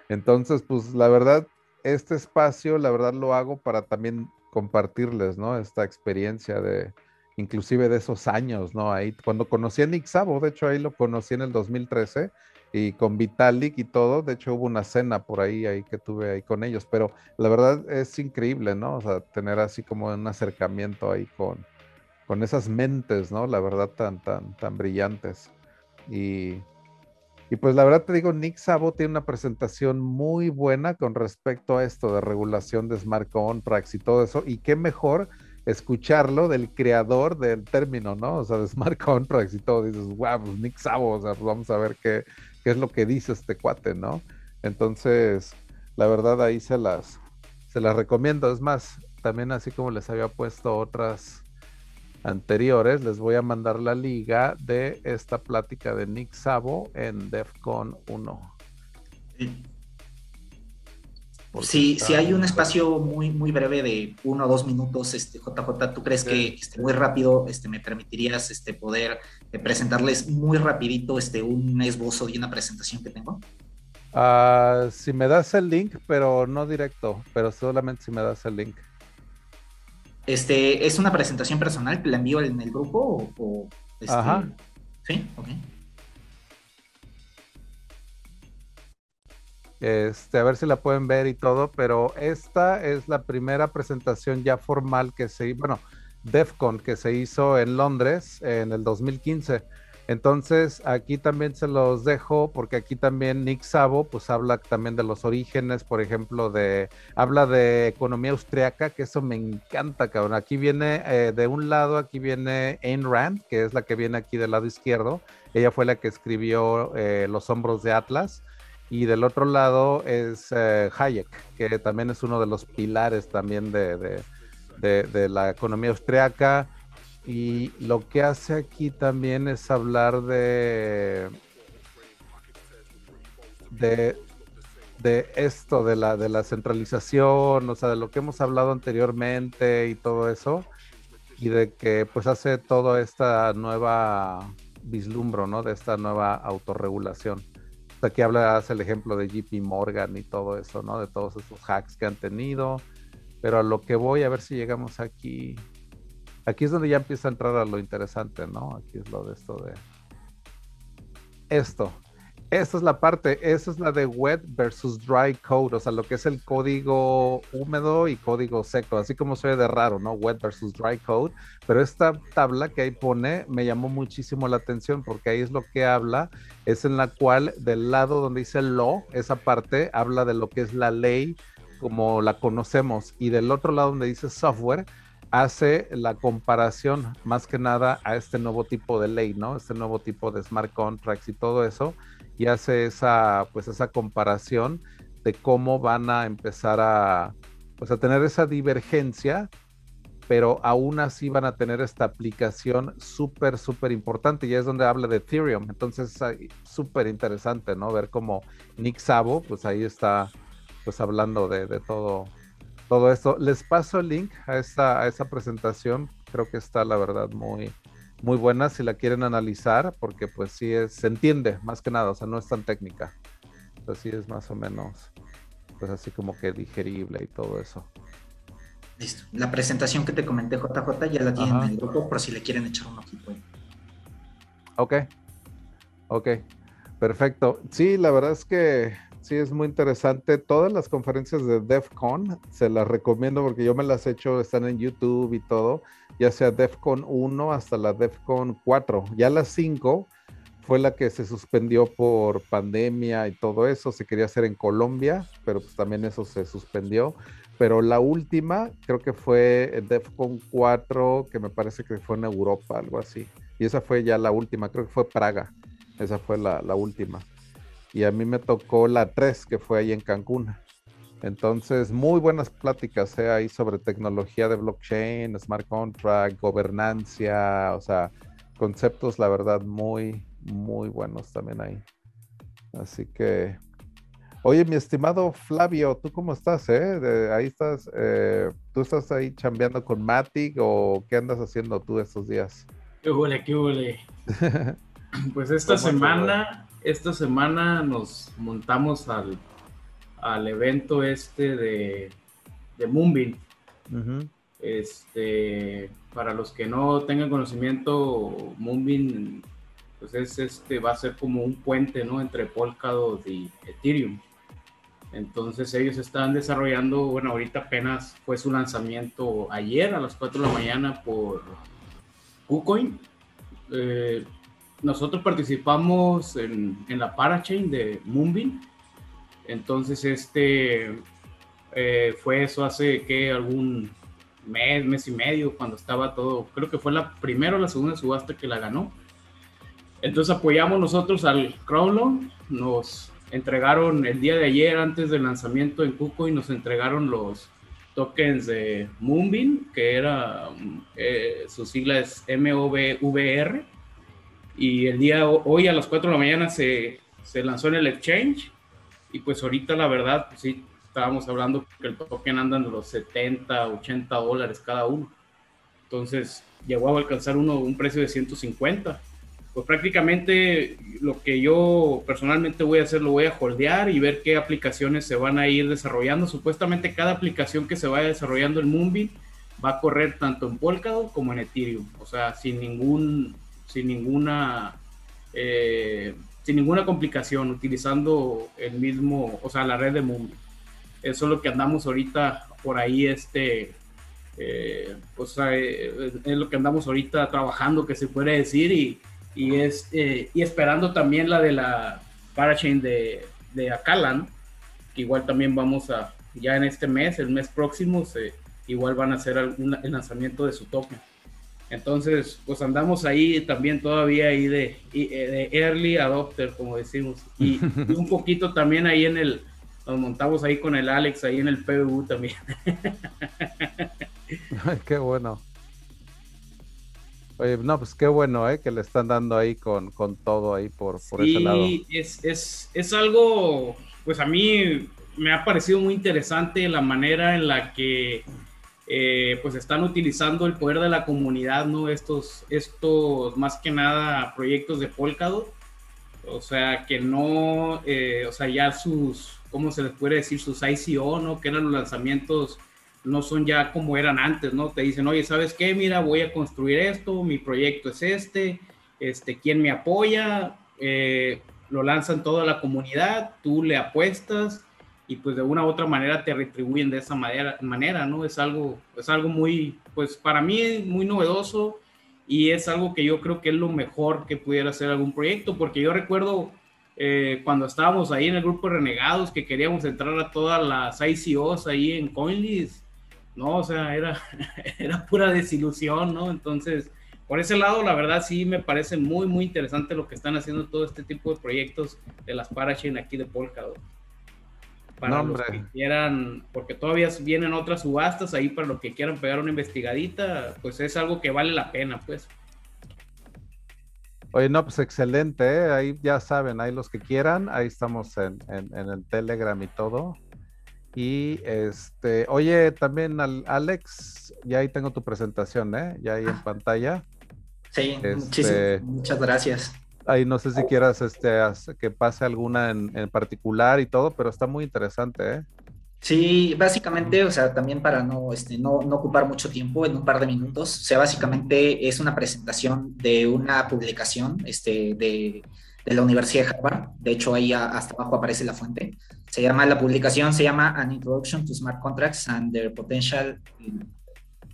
Entonces, pues la verdad, este espacio, la verdad lo hago para también compartirles, ¿no? Esta experiencia de, inclusive de esos años, ¿no? Ahí, cuando conocí a Nick Sabo, de hecho ahí lo conocí en el 2013, y con Vitalik y todo. De hecho, hubo una cena por ahí, ahí que tuve ahí con ellos, pero la verdad es increíble, ¿no? O sea, tener así como un acercamiento ahí con, con esas mentes, ¿no? La verdad, tan, tan, tan brillantes. Y, y pues la verdad te digo, Nick Sabo tiene una presentación muy buena con respecto a esto de regulación de smart contracts y todo eso. Y qué mejor escucharlo del creador del término, ¿no? O sea, de smart contracts y todo. Dices, wow, pues Nick Sabo, o sea, pues vamos a ver qué, qué es lo que dice este cuate, ¿no? Entonces, la verdad ahí se las, se las recomiendo. Es más, también así como les había puesto otras anteriores, les voy a mandar la liga de esta plática de Nick Sabo en DEFCON 1. Sí, si hay un espacio muy, muy breve de uno o dos minutos, este, JJ, ¿tú crees que este, muy rápido este, me permitirías este, poder eh, presentarles muy rapidito este, un esbozo de una presentación que tengo? Uh, si me das el link, pero no directo, pero solamente si me das el link. Este, ¿Es una presentación personal la envío en el grupo o, o este... Ajá. Sí, ok. Este, a ver si la pueden ver y todo, pero esta es la primera presentación ya formal que se, bueno, DEFCON que se hizo en Londres en el 2015. Entonces, aquí también se los dejo porque aquí también Nick Sabo pues habla también de los orígenes, por ejemplo, de habla de economía austriaca, que eso me encanta, cabrón. Aquí viene eh, de un lado, aquí viene Ayn Rand, que es la que viene aquí del lado izquierdo. Ella fue la que escribió eh, Los hombros de Atlas y del otro lado es eh, Hayek, que también es uno de los pilares también de, la economía austriaca. Y lo que hace aquí también es hablar de, de, de esto, de la, de la centralización, o sea, de lo que hemos hablado anteriormente y todo eso, y de que pues hace toda esta nueva vislumbro, ¿no? De esta nueva autorregulación. Aquí habla, hace el ejemplo de JP Morgan y todo eso, ¿no? De todos esos hacks que han tenido. Pero a lo que voy, a ver si llegamos aquí. Aquí es donde ya empieza a entrar a lo interesante, ¿no? Aquí es lo de esto de. Esto. Esta es la parte, esa es la de wet versus dry code, o sea, lo que es el código húmedo y código seco, así como se ve de raro, ¿no? Wet versus dry code, pero esta tabla que ahí pone me llamó muchísimo la atención porque ahí es lo que habla, es en la cual del lado donde dice law, esa parte habla de lo que es la ley como la conocemos y del otro lado donde dice software, hace la comparación más que nada a este nuevo tipo de ley, ¿no? Este nuevo tipo de smart contracts y todo eso y hace esa, pues esa comparación de cómo van a empezar a, pues a tener esa divergencia, pero aún así van a tener esta aplicación súper, súper importante. Y es donde habla de Ethereum. Entonces, súper interesante, ¿no? Ver cómo Nick Sabo, pues ahí está, pues hablando de, de todo, todo esto. Les paso el link a a esa presentación. Creo que está, la verdad, muy, muy buena si la quieren analizar, porque pues sí es, se entiende más que nada, o sea, no es tan técnica. Así es más o menos, pues así como que digerible y todo eso. Listo. La presentación que te comenté, JJ, ya la tienen en el grupo por si le quieren echar un ojito. Ok. Ok. Perfecto. Sí, la verdad es que sí es muy interesante. Todas las conferencias de DEFCON se las recomiendo porque yo me las he hecho, están en YouTube y todo ya sea DEFCON 1 hasta la DEFCON 4. Ya la 5 fue la que se suspendió por pandemia y todo eso. Se quería hacer en Colombia, pero pues también eso se suspendió. Pero la última creo que fue DEFCON 4, que me parece que fue en Europa, algo así. Y esa fue ya la última, creo que fue Praga. Esa fue la última. Y a mí me tocó la 3, que fue ahí en Cancún. Entonces, muy buenas pláticas ¿eh? ahí sobre tecnología de blockchain, smart contract, gobernancia, o sea, conceptos, la verdad, muy, muy buenos también ahí. Así que, oye, mi estimado Flavio, ¿tú cómo estás? Eh? ahí estás, eh, ¿tú estás ahí chambeando con Matic o qué andas haciendo tú estos días? Qué huele, qué huele. pues esta semana, esta semana nos montamos al al evento este de, de Moonbeam. Este, para los que no tengan conocimiento, Moonbeam pues es este, va a ser como un puente ¿no? entre Polkadot y Ethereum. Entonces ellos están desarrollando, bueno, ahorita apenas fue su lanzamiento ayer a las 4 de la mañana por KuCoin. Eh, nosotros participamos en, la parachain de Moonbeam. Entonces, este eh, fue eso hace que algún mes, mes y medio, cuando estaba todo, creo que fue la primera o la segunda subasta que la ganó. Entonces apoyamos nosotros al Crowlon, nos entregaron el día de ayer antes del lanzamiento en Cuco y nos entregaron los, tokens de Moonbeam, que era, eh, su sigla es y el día hoy a las 4 de la mañana se, se lanzó en el exchange, y pues ahorita la verdad, pues sí, estábamos hablando que el token anda en los 70, 80 dólares cada uno. Entonces llegó a alcanzar uno un precio de 150 pues prácticamente lo que yo personalmente voy a hacer, lo voy a holdear y ver qué aplicaciones se van a ir desarrollando. Supuestamente cada aplicación que se vaya desarrollando en Moonbeam va a correr tanto en Polkadot como en Ethereum, o sea, sin ningún, sin ninguna, eh, sin ninguna complicación, utilizando el mismo, o sea, la red de Moonbeam. Eso es lo que andamos ahorita por ahí, este, eh, eh, es lo que andamos ahorita trabajando, que se puede decir, y y, es, eh, y esperando también la de la parachain de, de que igual también vamos a, ya en este mes, el mes próximo, igual van a hacer el lanzamiento de su token. Entonces, pues andamos ahí también todavía ahí de, eh, de early adopter, como decimos, y, un poquito también ahí en el, nos montamos ahí con el Alex, ahí en el PBU también. Ay, qué bueno. Oye, no, pues qué bueno, ¿eh? Que le están dando ahí con, con todo ahí por, por ese lado. Es, es, es algo, pues a mí me ha parecido muy interesante la manera en la que eh, pues están utilizando el poder de la comunidad, ¿no? Estos, estos más que nada proyectos de Polkadot. O sea, que no, eh, o sea, ya sus, ¿cómo se les puede decir? Sus ICO, ¿no? Que eran los lanzamientos no son ya como eran antes, ¿no? Te dicen, oye, ¿sabes qué? Mira, voy a construir esto, mi proyecto es este, este, ¿quién me apoya? Eh, lo lanzan toda la comunidad, tú le apuestas y pues de una u otra manera te retribuyen de esa manera, ¿no? Es algo, es algo muy, pues para mí muy novedoso y es algo que yo creo que es lo mejor que pudiera hacer algún proyecto, porque yo recuerdo eh, cuando estábamos ahí en el grupo Renegados que queríamos entrar a todas las ICOs ahí en CoinList ¿no? O sea, era, era pura desilusión, ¿no? Entonces, por ese lado, la verdad sí me parece muy, muy interesante lo que están haciendo todo este tipo de proyectos de las Parachain aquí de Polkadot. Para los que quieran, porque todavía vienen otras subastas ahí para los que quieran pegar una investigadita, pues es algo que vale la pena, pues. Oye, no, pues excelente, ¿eh? ahí ya saben, ahí los que quieran, ahí estamos en, en el Telegram y todo. Y este, oye, también al Alex, ya ahí tengo tu presentación, ¿eh? Ya ahí en ah. pantalla. Sí, este, muchas gracias. Ahí no sé si quieras este, que pase alguna en, particular y todo, pero está muy interesante, ¿eh? Sí, básicamente, o sea, también para no, este, no, ocupar mucho tiempo, en un par de minutos, o sea, básicamente es una presentación de una publicación este, de, la Universidad de Harvard. De hecho, ahí hasta abajo aparece la fuente. Se llama, la publicación se llama An Introduction to Smart Contracts and Their Potential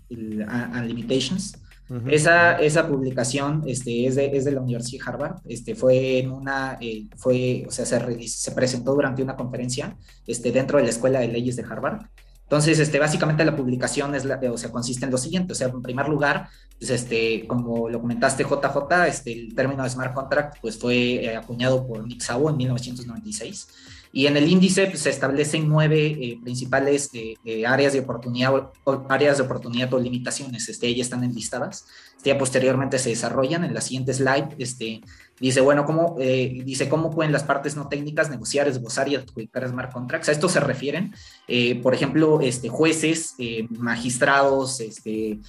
and Limitations. Esa, esa publicación este, es, de, es de la Universidad de Harvard. Este, fue en una, eh, fue, o sea, se, se, presentó durante una conferencia este, dentro de la Escuela de Leyes de Harvard. Entonces, este, básicamente la publicación es la, o sea, consiste en lo siguiente, o sea, en primer lugar, pues, este, como lo comentaste JJ, este, el término de smart contract, pues fue eh, acuñado por Nick Szabo en 1996. Y en el índice pues, se establecen nueve eh, principales eh, áreas de oportunidad, o, áreas de oportunidad o limitaciones. Este, ellas están enlistadas. Ya posteriormente se desarrollan. En la siguiente slide este, Dice, bueno, ¿cómo, eh, dice, ¿cómo pueden las partes no técnicas negociar, esbozar y adjudicar smart contracts? A esto se refieren, eh, por ejemplo, este, jueces, eh, magistrados, este,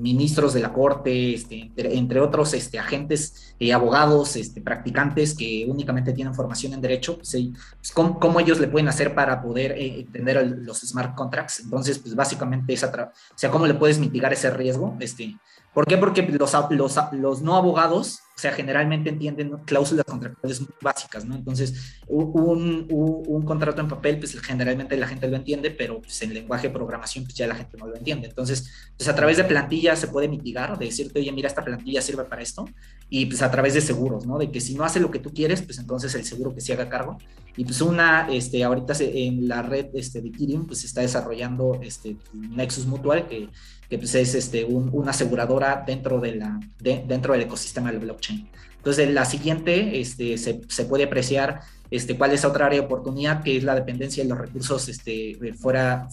ministros de la corte, este, entre, otros este, agentes, abogados, este, practicantes que únicamente tienen formación en derecho, pues, pues ¿cómo, ellos le pueden hacer para poder entender los smart contracts? Entonces, pues básicamente es, o sea, ¿cómo le puedes mitigar ese riesgo? Este, ¿Por qué? Porque los, los, los no abogados o sea, generalmente entienden cláusulas contractuales muy básicas, ¿no? Entonces, un, un, contrato en papel, pues generalmente la gente lo entiende, pero pues, en lenguaje de programación, pues ya la gente no lo entiende. Entonces, pues a través de plantillas se puede mitigar, de decirte, oye, mira, esta plantilla sirve para esto, y pues a través de seguros, ¿no? De que si no hace lo que tú quieres, pues entonces el seguro que se haga cargo. Y pues una, este, ahorita en la red este, de Ethereum, pues se está desarrollando este, Nexus Mutual, que que pues es este, una aseguradora dentro, de la, dentro del ecosistema del blockchain. Entonces, la siguiente este, se, se, puede apreciar este, cuál es otra área de oportunidad, que es la dependencia de los recursos este, fuera,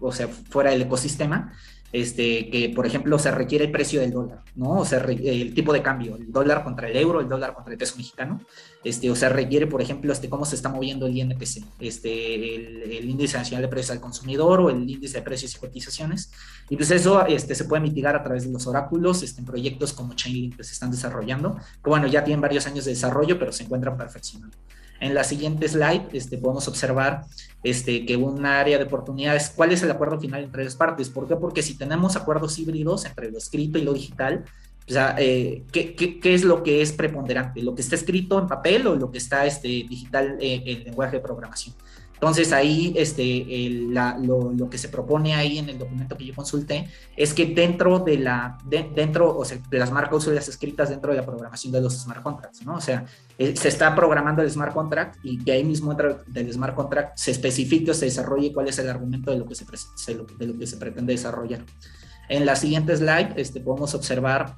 o sea, fuera del ecosistema, este, que por ejemplo se requiere el precio del dólar, ¿no? O sea, el tipo de cambio, el dólar contra el euro, el dólar contra el peso mexicano, este, o sea, requiere, por ejemplo, este, cómo se está moviendo el INPC, este, el, índice nacional de precios al consumidor o el índice de precios y cotizaciones, y pues eso este, se puede mitigar a través de los oráculos, este, en proyectos como Chainlink que se están desarrollando, que bueno, ya tienen varios años de desarrollo, pero se encuentran perfeccionando. En la siguiente slide este, podemos observar este, que un área de oportunidades, ¿cuál es el acuerdo final entre las partes? ¿Por qué? Porque si tenemos acuerdos híbridos entre lo escrito y lo digital, o sea, eh, ¿qué, es lo que es preponderante? ¿Lo que está escrito en papel o lo que está este, digital eh, en lenguaje de programación? Entonces ahí este, lo, que se propone ahí en el documento que yo consulté es que dentro de la, dentro, o sea, de las marcas cláusulas escritas dentro de la programación de los smart contracts, ¿no? O sea, eh, se está programando el smart contract y que ahí mismo dentro del smart contract se especifique o se desarrolle cuál es el argumento de lo que se, de lo que se pretende desarrollar. En la siguiente slide este, podemos observar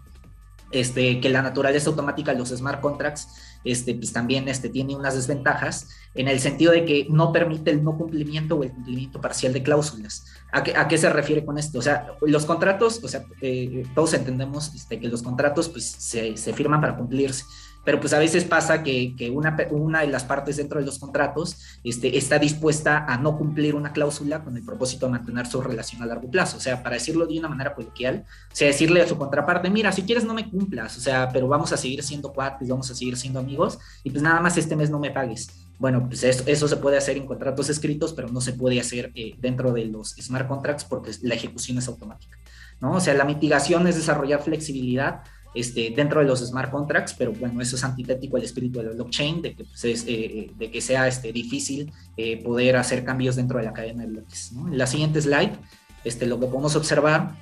este, que la naturaleza automática de los smart contracts este, pues también este, tiene unas desventajas en el sentido de que no permite el no cumplimiento o el cumplimiento parcial de cláusulas. ¿A qué, se refiere con esto? O sea, los contratos, o sea, eh, todos entendemos este, que los contratos pues, se firman para cumplirse pero pues a veces pasa que, una, de las partes dentro de los contratos este, está dispuesta a no cumplir una cláusula con el propósito de mantener su relación a largo plazo. O sea, para decirlo de una manera coloquial, o sea, decirle a su contraparte, mira, si quieres no me cumplas, o sea, pero vamos a seguir siendo cuates, vamos a seguir siendo amigos y pues nada más este mes no me pagues. Bueno, pues eso, eso se puede hacer en contratos escritos, pero no se puede hacer eh, dentro de los smart contracts porque la ejecución es automática. ¿no? O sea, la mitigación es desarrollar flexibilidad este, dentro de los smart contracts, pero bueno, eso es antitético al espíritu de la blockchain, de que, pues, es, eh, de que sea este, difícil eh, poder hacer cambios dentro de la cadena de bloques. En la siguiente slide, este, lo que podemos observar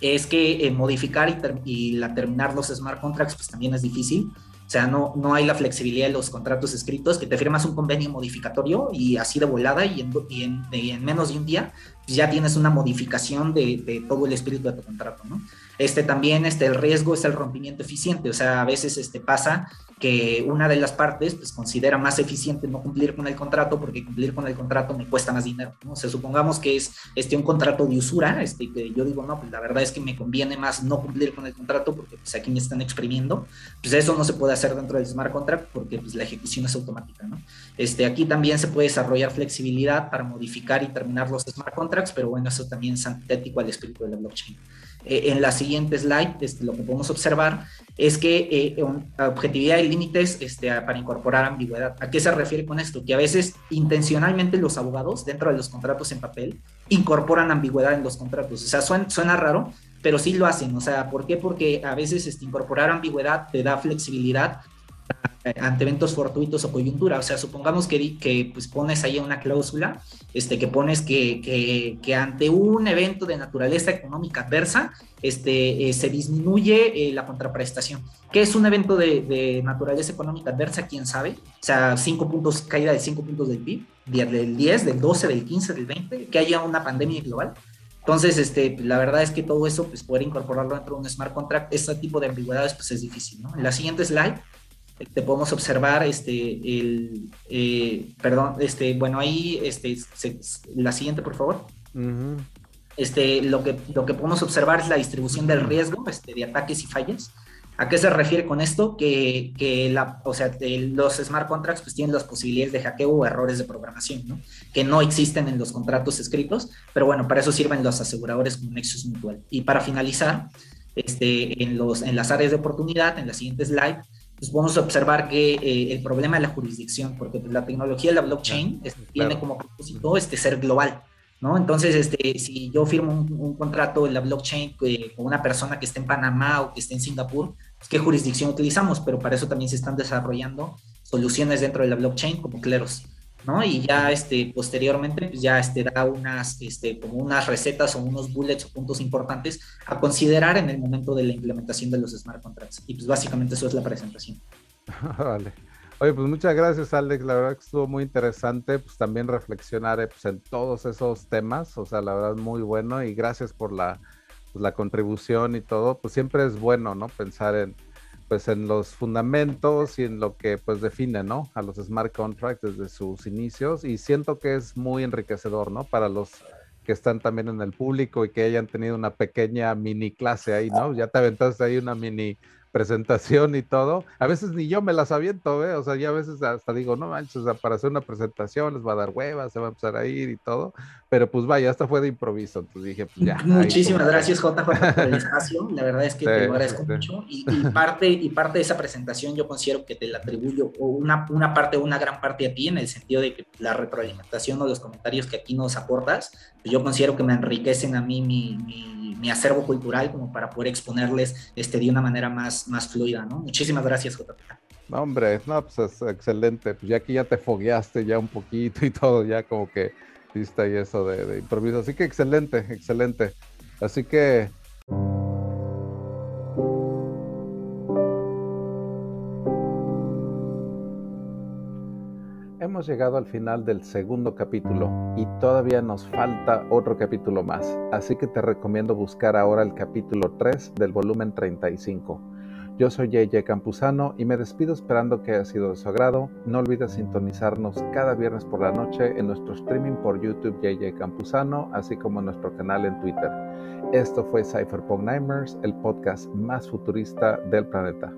es que eh, modificar y, la, terminar los smart contracts pues también es difícil. O sea, no, no hay la flexibilidad de los contratos escritos, que te firmas un convenio modificatorio y así de volada y en, menos de un día ya tienes una modificación de, de, todo el espíritu de tu contrato, ¿no? Este también, este, el riesgo es el rompimiento eficiente, o sea, a veces este, pasa que una de las partes pues, considera más eficiente no cumplir con el contrato porque cumplir con el contrato me cuesta más dinero. ¿no? O sea, supongamos que es este, un contrato de usura, este, que yo digo, no, pues la verdad es que me conviene más no cumplir con el contrato porque pues, aquí me están exprimiendo. Pues eso no se puede hacer dentro del smart contract porque pues, la ejecución es automática. ¿no? Este, aquí también se puede desarrollar flexibilidad para modificar y terminar los smart contracts, pero bueno, eso también es antitético al espíritu de la blockchain. Eh, en la siguiente slide, este, lo que podemos observar es que eh, objetividad y límites este, para incorporar ambigüedad. ¿A qué se refiere con esto? Que a veces intencionalmente los abogados dentro de los contratos en papel incorporan ambigüedad en los contratos. O sea, suena, suena raro, pero sí lo hacen. O sea, ¿por qué? Porque a veces este, incorporar ambigüedad te da flexibilidad ante eventos fortuitos o coyuntura. O sea, supongamos que, que pues pones ahí una cláusula, este, que pones que, que, que ante un evento de naturaleza económica adversa, este, eh, se disminuye eh, la contraprestación. ¿Qué es un evento de, de, naturaleza económica adversa? ¿Quién sabe? O sea, cinco puntos, caída de 5 puntos del PIB, del 10, del 12, del 15, del 20, que haya una pandemia global. Entonces, este, la verdad es que todo eso, pues poder incorporarlo dentro de un smart contract, este tipo de ambigüedades, pues es difícil, ¿no? En la siguiente slide, te podemos observar este el eh, perdón este bueno ahí este la siguiente por favor. Este lo que lo que podemos observar es la distribución del riesgo este, de ataques y fallas. A qué se refiere con esto que, que la o sea los smart contracts pues tienen las posibilidades de hackeo o errores de programación ¿no? que no existen en los contratos escritos pero bueno para eso sirven los aseguradores como Nexus Mutual. Y para finalizar este en los en las áreas de oportunidad en la siguiente slide pues podemos observar que eh, el problema de la jurisdicción, porque pues, la tecnología de la blockchain este, tiene como propósito este, ser global, ¿no? Entonces, este, si yo firmo un, contrato en la blockchain eh, con una persona que esté en Panamá o que esté en Singapur, pues, ¿qué jurisdicción utilizamos? Pero para eso también se están desarrollando soluciones dentro de la blockchain como Cleros. ¿No? Y ya este, posteriormente pues ya este, da unas, este, como unas recetas o unos bullets o puntos importantes a considerar en el momento de la implementación de los smart contracts. Y pues básicamente eso es la presentación. vale. Oye, pues muchas gracias Alex, la verdad que estuvo muy interesante, pues también reflexionar eh, pues, en todos esos temas, o sea, la verdad muy bueno y gracias por la, pues, la contribución y todo, pues siempre es bueno, ¿no? Pensar en, pues en los fundamentos y en lo que pues define, ¿no? A los smart contracts desde sus inicios y siento que es muy enriquecedor, ¿no? Para los que están también en el público y que hayan tenido una pequeña mini clase ahí, ¿no? Ya te aventaste ahí una mini presentación y todo. A veces ni yo me las aviento, ¿eh? O sea, ya a veces hasta digo, no manches, o sea, para hacer una presentación les va a dar huevas, se va a empezar a ir y todo. Pero pues vaya, esta fue de improviso. Entonces dije, pues ya. Muchísimas gracias, JJ, por el espacio. La verdad es que te lo agradezco mucho. Y, parte, y parte de esa presentación yo considero que te la atribuyo, o una, una parte, una gran parte a ti, en el sentido de que la retroalimentación o los comentarios que aquí nos aportas, pues yo considero que me enriquecen a mí mi, mi mi acervo cultural como para poder exponerles este, de una manera más, más fluida, ¿no? Muchísimas gracias, JP. No, hombre, no, pues es excelente. Pues ya que ya te fogueaste ya un poquito y todo, ya como que viste ahí eso de, de improviso. Así que excelente, excelente. Así que hemos llegado al final del segundo capítulo y todavía nos falta otro capítulo más, así que te recomiendo buscar ahora el capítulo 3 del volumen 35. Yo soy JJ Campuzano y me despido esperando que haya sido de su agrado. No olvides sintonizarnos cada viernes por la noche en nuestro streaming por YouTube JJ Campuzano, así como en nuestro canal en Twitter. Esto fue Cypherpunk Nightmares, el podcast más futurista del planeta.